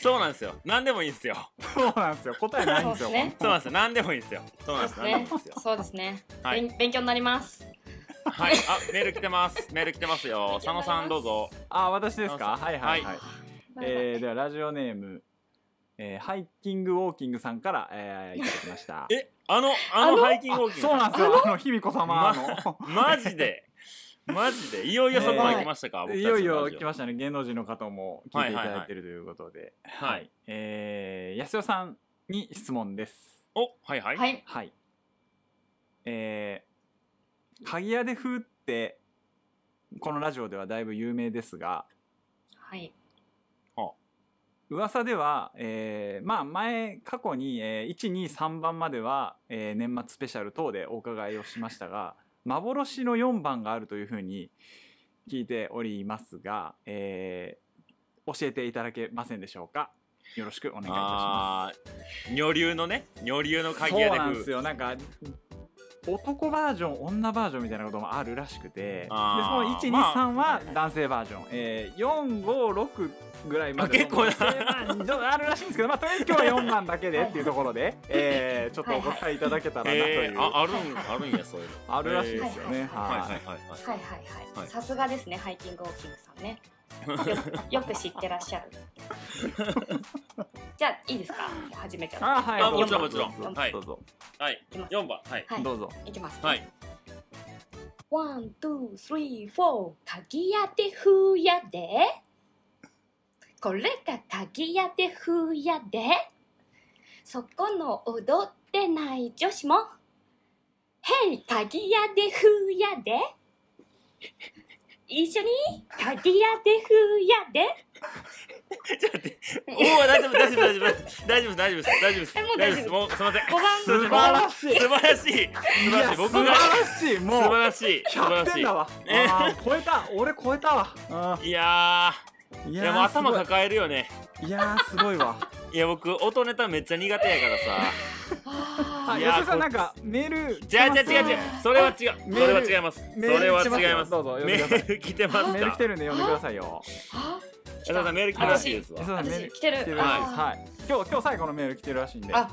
Speaker 2: そうなんですよ。何でもいいんですよ。
Speaker 1: そうなんですよ。答えないんですよ。
Speaker 3: そうですね。
Speaker 2: そうなんですよ。何でもいいんですよ。そうなんですよ。
Speaker 3: そうですね、
Speaker 2: はい。
Speaker 3: 勉勉強になります。
Speaker 2: はい、あ、メール来てます。メール来てますよ。佐野さんどうぞ。
Speaker 1: あ私ですか？はいはいはい、
Speaker 2: は
Speaker 1: えー、ではラジオネーム、えーハイキングウォーキングさんから、えー、いただきました。
Speaker 2: え、あの、あのハイキングウォーキング。
Speaker 1: そうなんですよ。あの？卑弥呼様の、
Speaker 2: マジで？マジで？いよいよそこまで来ましたか？僕たちの
Speaker 1: いよいよ来ましたね。芸能人の方も聞いていただいているということで。
Speaker 2: はいはい
Speaker 1: はい。えー、安代さんに質問です。
Speaker 2: お、はいはい。
Speaker 3: はい。
Speaker 1: はい。えー、鍵屋で風ってこのラジオではだいぶ有名ですが。
Speaker 3: はい
Speaker 1: 噂では、えーまあ前過去に、えー、123番までは、えー年末スペシャル等でお伺いをしましたが 幻の4番があるというふうに聞いておりますが、えー教えていただけませんでしょうか？よろしくお願いいたしま
Speaker 2: あー、女流のね、女流の
Speaker 1: す
Speaker 2: 鍵屋で
Speaker 1: そうなんです
Speaker 2: 風。
Speaker 1: よ。なんか男バージョン女バージョンみたいなこともあるらしくてでその123
Speaker 2: まあ
Speaker 1: は男性バージョン、えー、456ぐらいまで
Speaker 2: 結構
Speaker 1: あるらしいんですけど、まあ、とりあえず今日は4番だけでっていうところで、えーちょっとお答えいただけたらなという、
Speaker 2: えー、あ、あるん、あるんや、そういうの。
Speaker 1: あるらしいですよね。
Speaker 2: はいはいはいはい。
Speaker 3: はいはい
Speaker 2: は
Speaker 3: はいい。さすがですねハイキングウォーキングさんねよよく知ってらっしゃる じゃあいいですか？始めちゃう
Speaker 1: あはい
Speaker 2: もちろんもちろんはい
Speaker 1: どうぞ
Speaker 2: はい
Speaker 3: いきま。す
Speaker 2: 4番。はい。
Speaker 3: はい
Speaker 1: どうぞ
Speaker 3: いきます
Speaker 2: はい。
Speaker 3: ワン、ツー、スリー、フォー。鍵屋で風屋で。これが鍵屋で風屋で。そこの踊ってない女子も。ヘイ、鍵屋で風屋で。一緒に鍵屋で風屋で？
Speaker 2: ちょっと待って。おお、大丈夫、大丈夫、大丈夫、大丈夫、大丈夫です、大丈夫です。
Speaker 3: えもう大丈夫
Speaker 2: 大丈夫です。もう、すみません。
Speaker 3: 5番、
Speaker 1: 素晴らしい
Speaker 2: 素晴らしい。素晴らしい。僕
Speaker 1: 素晴
Speaker 2: が。
Speaker 1: らしいもう
Speaker 2: 素晴らしい。素晴
Speaker 1: 100
Speaker 2: らしい
Speaker 1: 点だ。わ
Speaker 2: え
Speaker 1: あー超えた俺超えたわうん
Speaker 2: いや
Speaker 1: い
Speaker 2: ー、いやもう頭抱えるよね。
Speaker 1: いやーすごいわ
Speaker 2: いや、僕、音ネタめっちゃ苦手やからさ。
Speaker 1: あ
Speaker 2: いやー
Speaker 1: 吉田さん
Speaker 2: こ
Speaker 1: なんかメール
Speaker 2: 違う違う違う違う。それは違う。そ
Speaker 1: メール
Speaker 2: れは違います。そ
Speaker 1: メール
Speaker 2: れは違います。
Speaker 1: どうぞ
Speaker 2: メール来てますか？
Speaker 1: メール来てるんで読んでくださいよ
Speaker 3: あ
Speaker 2: 吉田さん、メール来てるらしいですわ
Speaker 1: 吉。田さん
Speaker 3: 来てる
Speaker 1: はい今日今日最後のメール来てるらしいんでは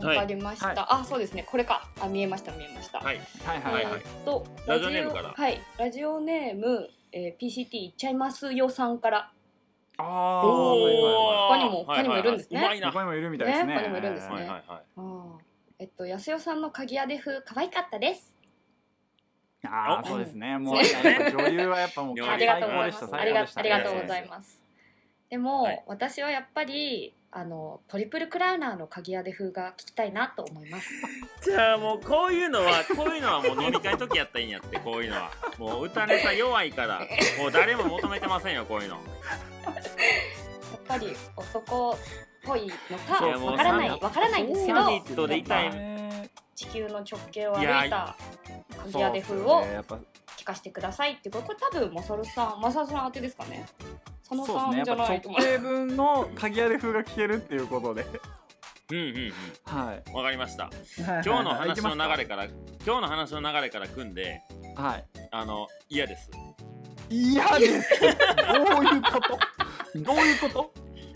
Speaker 3: あ、わかりました。
Speaker 1: はい
Speaker 3: あ、そうですね。これか。あ、見えました、見えました。
Speaker 2: はい。
Speaker 1: いはいはい
Speaker 2: はい
Speaker 3: と、
Speaker 2: ラジオネームから
Speaker 3: はい、ラジオネーム、えー、PCT いっちゃいますよさんから。他にも他にもいるんですね。
Speaker 1: 他にもいるみたいですね。
Speaker 3: ね他にもいるんですね。えっと、安代さんの鍵屋で風、可愛かったです。
Speaker 1: ああ
Speaker 2: お。
Speaker 1: そうですね。もう女優はやっぱもう最
Speaker 3: ありがとうございありが
Speaker 1: 最高でした
Speaker 3: ありがとうございます。でも、
Speaker 2: はい。
Speaker 3: 私はやっぱり、あのトリプルクラウナーの鍵屋で風が聞きたいなと思います。
Speaker 2: じゃあもうこういうのはこういうのはもう飲み会の時やったらいいんやってこういうのは。もう歌ネタ弱いからもう誰も求めてませんよこういうの。
Speaker 3: やっぱり男っぽいのかわからない
Speaker 2: サ
Speaker 3: わからないんですけど
Speaker 2: サミットで痛い。
Speaker 1: ね
Speaker 3: 地球の直径を歩いた鍵屋で風を聞かせてくださいってこれこれ多分マサルさんマサルさん当てですかね佐野
Speaker 1: そうですね。やっ
Speaker 3: さんじゃ
Speaker 1: ぱ直。径分の鍵屋で風が聞けるっていうことで。
Speaker 2: うんうんうん。
Speaker 1: はい。
Speaker 2: わかりました。
Speaker 1: 今
Speaker 2: 今日の話の流れから今日の話の流れから組んで
Speaker 1: はい。
Speaker 2: あの嫌です。
Speaker 1: 嫌です？どういうこと？どういうこ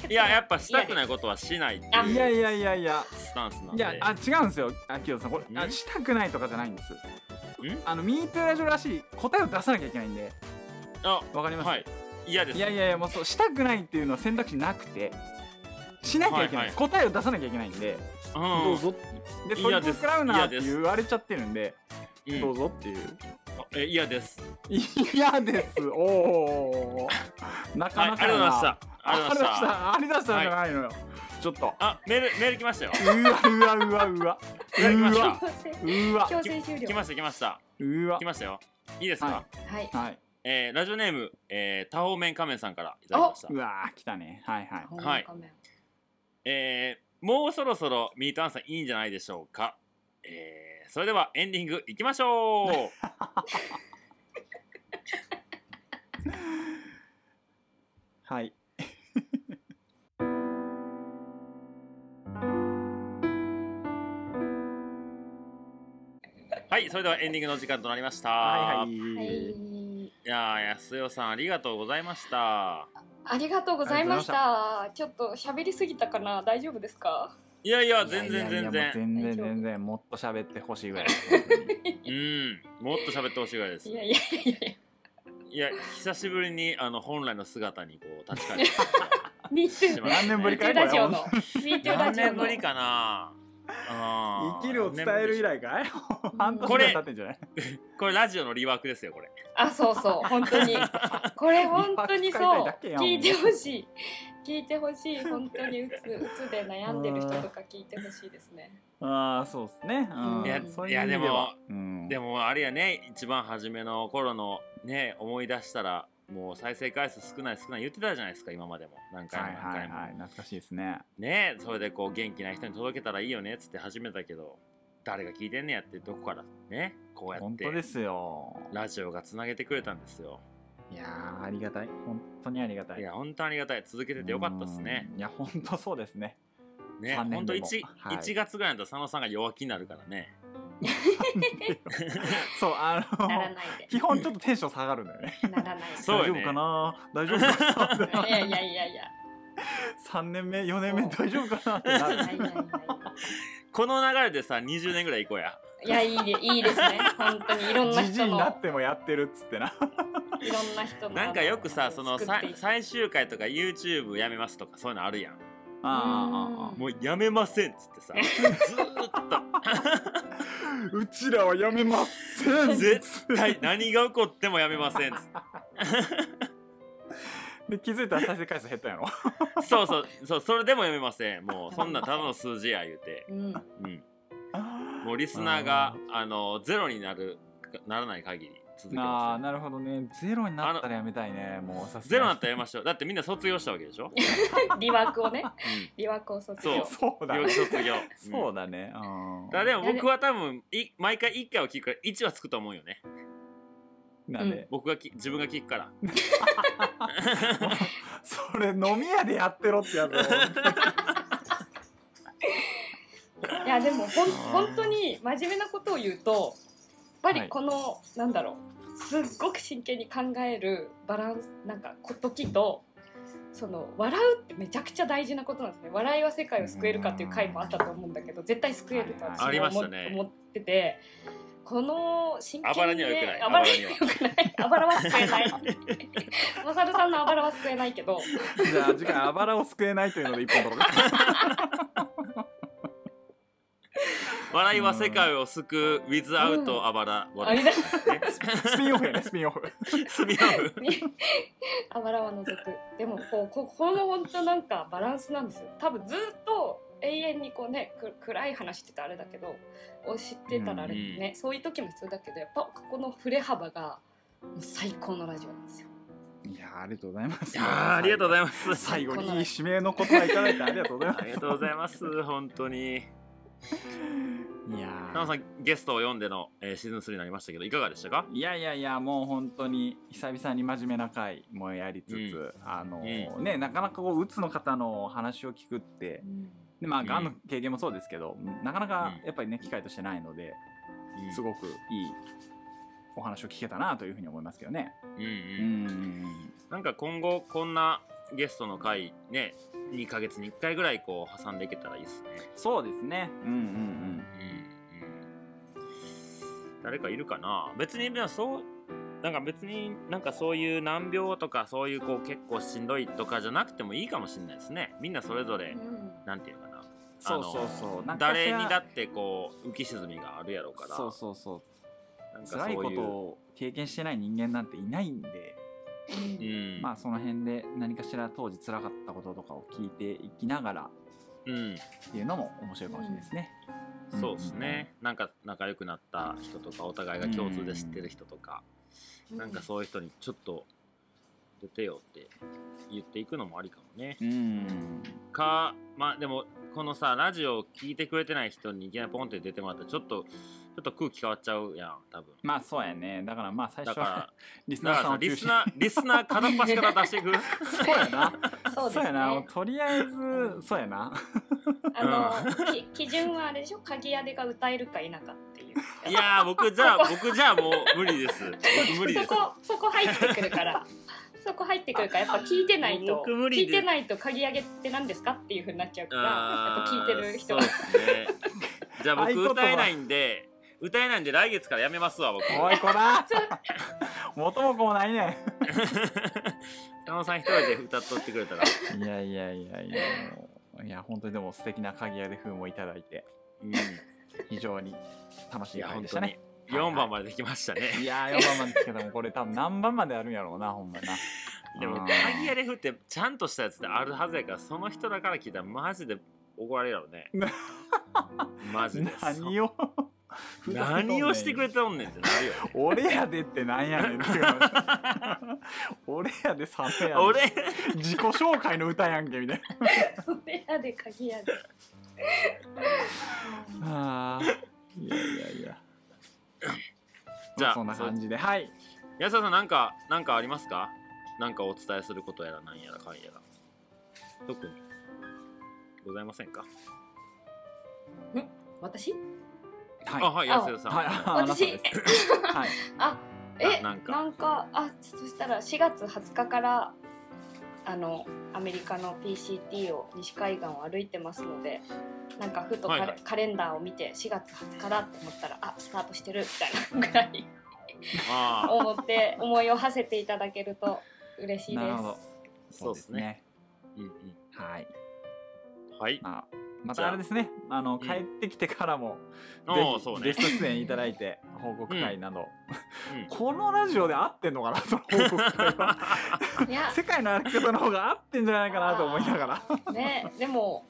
Speaker 2: いややっぱしたくないことはしないって
Speaker 3: あ
Speaker 1: と
Speaker 2: い
Speaker 1: やいやいやいや。
Speaker 2: スタンスなんで。
Speaker 1: いやあ違うんですよ。あきよさん。これあ
Speaker 2: ん
Speaker 1: したくないとかじゃないんです。
Speaker 2: ん？
Speaker 1: あのミートラジオらしい答えを出さなきゃいけないんで。
Speaker 2: あ
Speaker 1: わかります、
Speaker 2: はい嫌です。
Speaker 1: いやいやいやもうそうしたくないっていうのは選択肢なくてしなきゃいけないです、答えを出さなきゃいけないんで、
Speaker 2: うん。
Speaker 1: どうぞでトリプルクラウナーって言われちゃってるんで
Speaker 2: うん。
Speaker 1: どうぞっていう。
Speaker 2: え嫌です。
Speaker 1: 嫌です。おおなかなかやな。
Speaker 2: りがとうございました。ありがとうございました。
Speaker 1: ありがとうございました。じゃないのよ、ちょっと。
Speaker 2: あメールメール来ましたよ。
Speaker 1: うわうわうわうわ。うわ。
Speaker 3: 強制
Speaker 1: うわ。
Speaker 3: 強制終了。
Speaker 2: 来ました来ました。
Speaker 1: うわ。
Speaker 2: 来ましたよ。いいですか、
Speaker 1: は
Speaker 3: はい。
Speaker 1: はい
Speaker 2: えーラジオネーム、えー、多方面仮面さんからいただきました。
Speaker 1: うわ来たね。はいはい。
Speaker 2: はい。えーもうそろそろミートアンサーいいんじゃないでしょうか、えーそれではエンディングいきましょう。
Speaker 1: はい。
Speaker 2: はいそれではエンディングの時間となりました、
Speaker 1: はいはい、
Speaker 3: はい
Speaker 2: いやー安代さんありがとうございました。
Speaker 3: ありがとうございました。ちょっと喋りすぎたかな？大丈夫ですか？
Speaker 2: いやいや全然全然。
Speaker 1: 全然全然もっと喋ってほしいぐらい
Speaker 2: うんもっと喋ってほしいぐらいです。
Speaker 3: いやいやいやいや
Speaker 2: いや。久しぶりにあの本来の姿にこう立ち返って。
Speaker 1: 何年ぶりか
Speaker 2: 何年ぶりかな？
Speaker 1: 生きるを伝える以来かい？半年ぐらい経ってんじゃない？
Speaker 2: これ ラジオのリワークですよこれ。
Speaker 3: あそうそう本当に。これ本当にそう。聞いてほしい。聞いてほしい。本当にうつうつで悩んでる人とか聞いてほしいですね。
Speaker 1: ああそうですね、うん、
Speaker 3: いや
Speaker 1: いう意味では。
Speaker 2: い
Speaker 1: うん、
Speaker 2: でもあれやね一番初めの頃のね思い出したらもう再生回数少ない少ない言ってたじゃないですか今までも。何回
Speaker 1: はい
Speaker 2: も何回も、
Speaker 1: はい。はい懐かしいですね。
Speaker 2: ねそれでこう元気な人に届けたらいいよねっつって始めたけど誰が聞いてんねやってどこからねこうやって
Speaker 1: 本当ですよ。
Speaker 2: ラジオがつなげてくれたんですよ。
Speaker 1: いやーありがたい。本当にありがたい。
Speaker 2: いや本当ありがたい。続けててよかったっすね。
Speaker 1: うんいや本当そうですね。
Speaker 2: ね
Speaker 1: 3年
Speaker 2: 本当
Speaker 1: でも
Speaker 2: 1,
Speaker 1: はい。
Speaker 2: 1月ぐらいだと佐野さんが弱気になるからね
Speaker 1: そうあの
Speaker 3: ならないで。
Speaker 1: 基本ちょっとテンション下がるんだよね。
Speaker 3: ならない。で
Speaker 2: そう
Speaker 1: 大丈夫かな？大丈夫かな？
Speaker 3: いやいやいやいや。
Speaker 1: 3年目？4年目？大丈夫かな？ってな
Speaker 2: この流れでさ20年ぐらい行こうや。
Speaker 3: いやいいでいいですね。本当にいろんな
Speaker 1: じじいに
Speaker 3: 人の
Speaker 1: なってもやってるっつってな。い
Speaker 3: ろんな人の。
Speaker 2: なんかよくさそのさ最終回とか YouTube やめますとかそういうのあるやん。
Speaker 1: ああああ
Speaker 2: もうやめませんっつってさ。ずーっ
Speaker 1: うちらはやめません。
Speaker 2: と 絶対何が起こってもやめません。
Speaker 1: で気づいたら再生回数減ったんやろ？
Speaker 2: て そうそう。そうそれでもやめません。もうそんなただの数字や言うて、
Speaker 3: うん。
Speaker 2: うん、もうリスナーがあのゼロになるならない限り続け
Speaker 1: あ
Speaker 2: ますよ
Speaker 1: あなるほどね。ゼロになったらやめたいね。もうさ
Speaker 2: ゼロになったらやめましょう。だってみんな卒業したわけでしょ、
Speaker 3: リワークをね。
Speaker 2: う
Speaker 3: リワークを卒
Speaker 2: そう。
Speaker 3: 業
Speaker 1: そうだ
Speaker 2: ん、
Speaker 1: ね
Speaker 2: 卒業、
Speaker 1: そうだね。うん。
Speaker 2: だからでも僕は多分い毎回1回は聞くから1はつくと思うよね。
Speaker 1: なんで、
Speaker 2: 僕がき自分が聞くから。
Speaker 1: それ飲み屋でやってろってやつ
Speaker 3: いやでもほん本当に真面目なことを言うとぱりこの、なんだろうすっごく真剣に考えるバランスなんか時とその笑うってめちゃくちゃ大事なことなんですね。笑いは世界を救えるかっていう回もあったと思うんだけど絶対救えると私は思,、
Speaker 2: ね。
Speaker 3: 思っててこの真剣
Speaker 2: あばらには良くない。
Speaker 3: あばらには良くない。あばらは救えない。マサルさんのあばらは救えないけど。
Speaker 1: じゃあ次回あばらを救えないというので一本取ろう
Speaker 2: 笑いは世界を救う without あばら
Speaker 3: あれだ
Speaker 1: スピンオフやねスピンオフ。
Speaker 2: スピンオフ。
Speaker 3: あばらは除く。でもこうここの本当なんかバランスなんですよ。多分ずっと永遠にこうねく暗い話ってたらあれだけどを知ってたらあれね、そういう時も必要だけどやっぱここの振れ幅が最高のラジオなんですよ。
Speaker 1: いやーありがとうございます。
Speaker 2: いやーありがとうございます。
Speaker 1: 最後にいい締めの言葉いただいてありがとうございます。
Speaker 2: ありがとうございます本当に
Speaker 1: いや
Speaker 2: 田野さんゲストを読んでの、えーシーズン3になりましたけどいかがでしたか？
Speaker 1: いやいやいやもう本当に久々に真面目な回もやりつつ、
Speaker 2: うん。
Speaker 1: あの
Speaker 2: う
Speaker 1: ねなかなかこううつの方の話を聞くってでまあ
Speaker 2: うん。
Speaker 1: がんの経験もそうですけど、なかなか
Speaker 2: うん。
Speaker 1: やっぱりね機会としてないので、
Speaker 2: うん。
Speaker 1: すごくいいお話を聞けたなというふうに思いますけどね。
Speaker 2: うんう
Speaker 1: うんん。
Speaker 2: なんか今後こんなゲストの回ね2ヶ月に1回ぐらいこう挟んでいけたらいいですね。
Speaker 1: そうですね。うんうん
Speaker 2: うん。うん誰かいるかな？別にでもそうなんか別になんかそういう難病とかそういうこう結構しんどいとかじゃなくてもいいかもしれないですね。みんなそれぞれ
Speaker 3: うん。
Speaker 2: なんていうのかな？
Speaker 1: そうそうそう。
Speaker 2: 誰にだ
Speaker 1: っ
Speaker 2: ってこう浮き沈みがあるやろうから。
Speaker 1: そうそうそう。
Speaker 2: なんかそういう
Speaker 1: 辛いことを経験してない人間なんていないんで、
Speaker 2: うん
Speaker 1: まあその辺で何かしら当時辛かったこととかを聞いていきながら
Speaker 2: うん
Speaker 1: っていうのも面白いかもしれないですね。
Speaker 2: そうですね、なんか仲良くなった人とかお互いが共通で知ってる人とか、なんかそういう人にちょっと出てよって言っていくのもありかもね。
Speaker 1: うん。うん。
Speaker 2: かまあでもこのさラジオを聞いてくれてない人にいきなりポンって出てもらったらちょっとちょっと空気変わっちゃうやん多分。
Speaker 1: まあそうやね。だからまあ最初は リスナーさんを中心
Speaker 2: リスナーリスナー片っ端から出していく。
Speaker 1: そうやな。
Speaker 3: そうです
Speaker 1: やな。とりあえずそうやな。
Speaker 3: あの、き基準はあれでしょ？鍵屋でが歌えるか否かっていう。
Speaker 2: いやー僕じゃあ僕じゃあもう無理です。僕無理です。
Speaker 3: そこそこ入ってくるから。そこ入ってくるからやっぱ聞いてないと。
Speaker 2: 僕無理です。
Speaker 3: 聞いてないと鍵上げって何ですかっていうふうになっちゃうからやっぱ聞いてる人は。
Speaker 2: ね。じゃあ僕歌えないんで歌えないんで来月からやめますわ僕
Speaker 1: おいこら。元も子もないね。
Speaker 2: 田野さん一人で歌っとってくれたら
Speaker 1: いやいやいやいや。いや本当にでも素敵な鍵屋で風もいただいて
Speaker 2: うん
Speaker 1: 非常に楽しい
Speaker 2: いや本当に
Speaker 1: 回でしたね。
Speaker 2: 4番までできましたね
Speaker 1: いやー4番までですけどもこれ多分何番まであるんやろうなほんまな。
Speaker 2: でも
Speaker 1: うん
Speaker 2: 鍵屋レフってちゃんとしたやつってあるはずやからその人だから聞いたらマジで怒られるやろね マジで
Speaker 1: 何を？
Speaker 2: そ何をしてくれ
Speaker 1: て
Speaker 2: ておんねんってなるよ
Speaker 1: 俺やでってなんやねんって。俺やでサメやで
Speaker 2: 俺。
Speaker 1: 自己紹介の歌やんけみたい
Speaker 3: それやで鍵屋で。
Speaker 1: なあー。いやいやいや。
Speaker 2: じゃあ
Speaker 1: そんな感じで。はい。
Speaker 2: 安田さんなんかなんかありますか？なんかお伝えすることやらなんやらかんやら。特に。ございませんか？
Speaker 3: 私？
Speaker 1: はい。
Speaker 2: あはい
Speaker 3: あ
Speaker 2: 安田さん、
Speaker 3: 私
Speaker 1: はいああなたです。はい。
Speaker 3: あえ
Speaker 2: な
Speaker 3: なんん
Speaker 2: か
Speaker 3: かあそしたら4月20日からあのアメリカの PCT を西海岸を歩いてますのでなんかふとカレ,、
Speaker 2: はいはい。
Speaker 3: カレンダーを見て4月20日だって思ったらあスタートしてるみたいなぐらい思って思いを馳せていただけると嬉しいです。
Speaker 1: なるほど。
Speaker 2: そうですね。
Speaker 1: はい。
Speaker 2: はい。
Speaker 1: まあまたあ。れですね。あの
Speaker 2: ん。
Speaker 1: 帰ってきてからも
Speaker 2: うね。
Speaker 1: ゲスト出演いただいて報告会など、
Speaker 2: うん。
Speaker 1: このラジオで合ってんのかな？その報告会は。い
Speaker 3: や。
Speaker 1: 世界の歩き方の方が合ってんじゃないかなと思いながら。
Speaker 3: ね。でも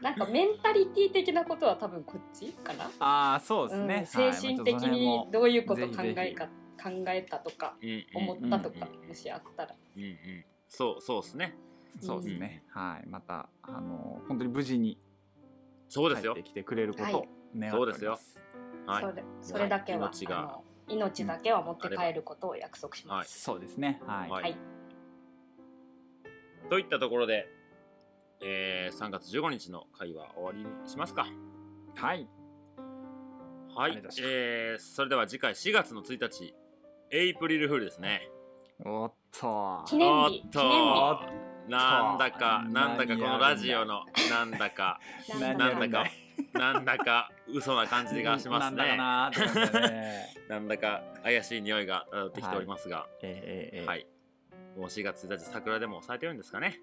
Speaker 3: なんかメンタリティ的なことは多分こっちかな、
Speaker 1: ああそうですね、
Speaker 3: うん、精神的にどういうこと考えか考えたとか
Speaker 2: うんうん
Speaker 3: 思ったとか
Speaker 2: うんうん
Speaker 3: もしあったら。
Speaker 2: うんうん。そうそうですね。
Speaker 1: そうですね、はい。またあの本当に無事に
Speaker 2: そうですよ。
Speaker 1: 帰ってきてくれることを願って
Speaker 2: そうですよ。
Speaker 1: おります、
Speaker 2: はい。
Speaker 3: それそれだけは、
Speaker 2: 命が。
Speaker 3: 命だけは持って帰ることを約束します。
Speaker 1: そうですね。はい、
Speaker 2: はい。
Speaker 3: はい、
Speaker 2: といったところで、えー、3月15日の会は終わりにしますか。
Speaker 1: はい。
Speaker 2: はい。えー、それでは次回4月の1日エイプリルフールですね。
Speaker 1: おっと
Speaker 3: 記念日。
Speaker 2: おっと
Speaker 3: 記念
Speaker 1: おっ
Speaker 2: なんだかなんだかこのラジオのなんだか。なんだかなんだか嘘な感じがしますね。
Speaker 1: なんだか
Speaker 2: 怪しい匂いが漂ってきておりますが、はい。もう4月1日桜でも咲いてるんですかね。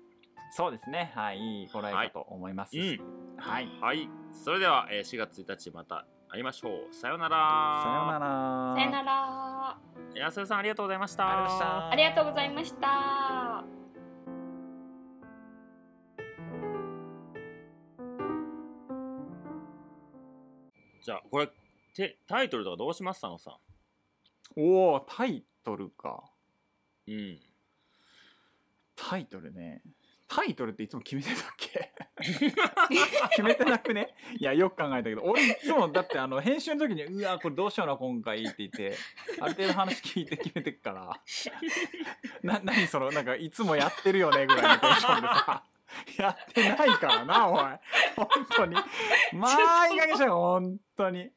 Speaker 1: そうですね。はい。いい頃合いかと思います。し、はい、
Speaker 2: はい。それでは、えー4月1日また会いましょう。さようなら。
Speaker 1: さようなら。
Speaker 3: さよなら。
Speaker 2: 安代さんありがとうございました。
Speaker 1: ありがとうございました
Speaker 2: じゃあこれてタイトルとかどうします？佐野さ
Speaker 1: おおタイトルか。
Speaker 2: んうん。
Speaker 1: タイトルね。タイトルっていつも決めてたっけ？決めてなくね？いやよく考えたけど。俺いつもだってあの編集の時に「うわこれどうしような今回」って言ってある程度話聞いて決めてっから。な何そのなんかいつもやってるよねぐらいのテンションでさ やってないからな おい。本当に。まあいい加減にしろよ本当に。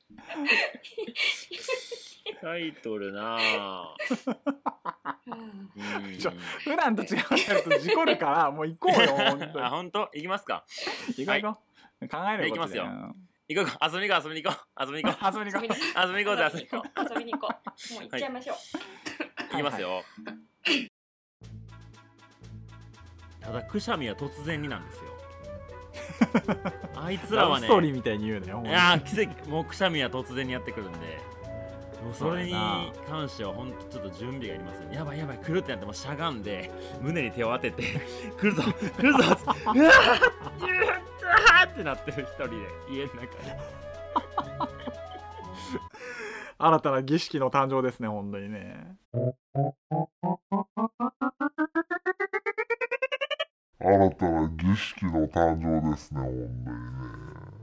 Speaker 2: タイトルなあ。うん。
Speaker 1: ちょ普段と違うやると事故るからもう行こうよ本当に。
Speaker 2: あ本当？行きますか。
Speaker 1: 行こう行こう。考えることだよ。
Speaker 2: 行こう遊びに行こう遊びに行こう。遊びに行こ
Speaker 1: 遊びに行こ
Speaker 2: う。遊びに行こうぜ遊びに行こう。
Speaker 3: 遊びに行こう。もう行っちゃいましょう、
Speaker 2: 行きますよ、ただくしゃみは突然になんですよ。あいつ
Speaker 1: う
Speaker 2: らはね。
Speaker 1: ストーリーみたいに言う
Speaker 2: いやー奇跡。もうくしゃみは突然にやってくるんで。もうそれに関しては本当ちょっと準備がいりますよやばいやばい来るってなってもうしゃがんで胸に手を当てて 来るぞ来るぞっつって。うわーってなってる一人で家の中で。
Speaker 1: 新たな儀式の誕生ですね本当にね
Speaker 5: 新たな儀式の誕生ですね、本当にね。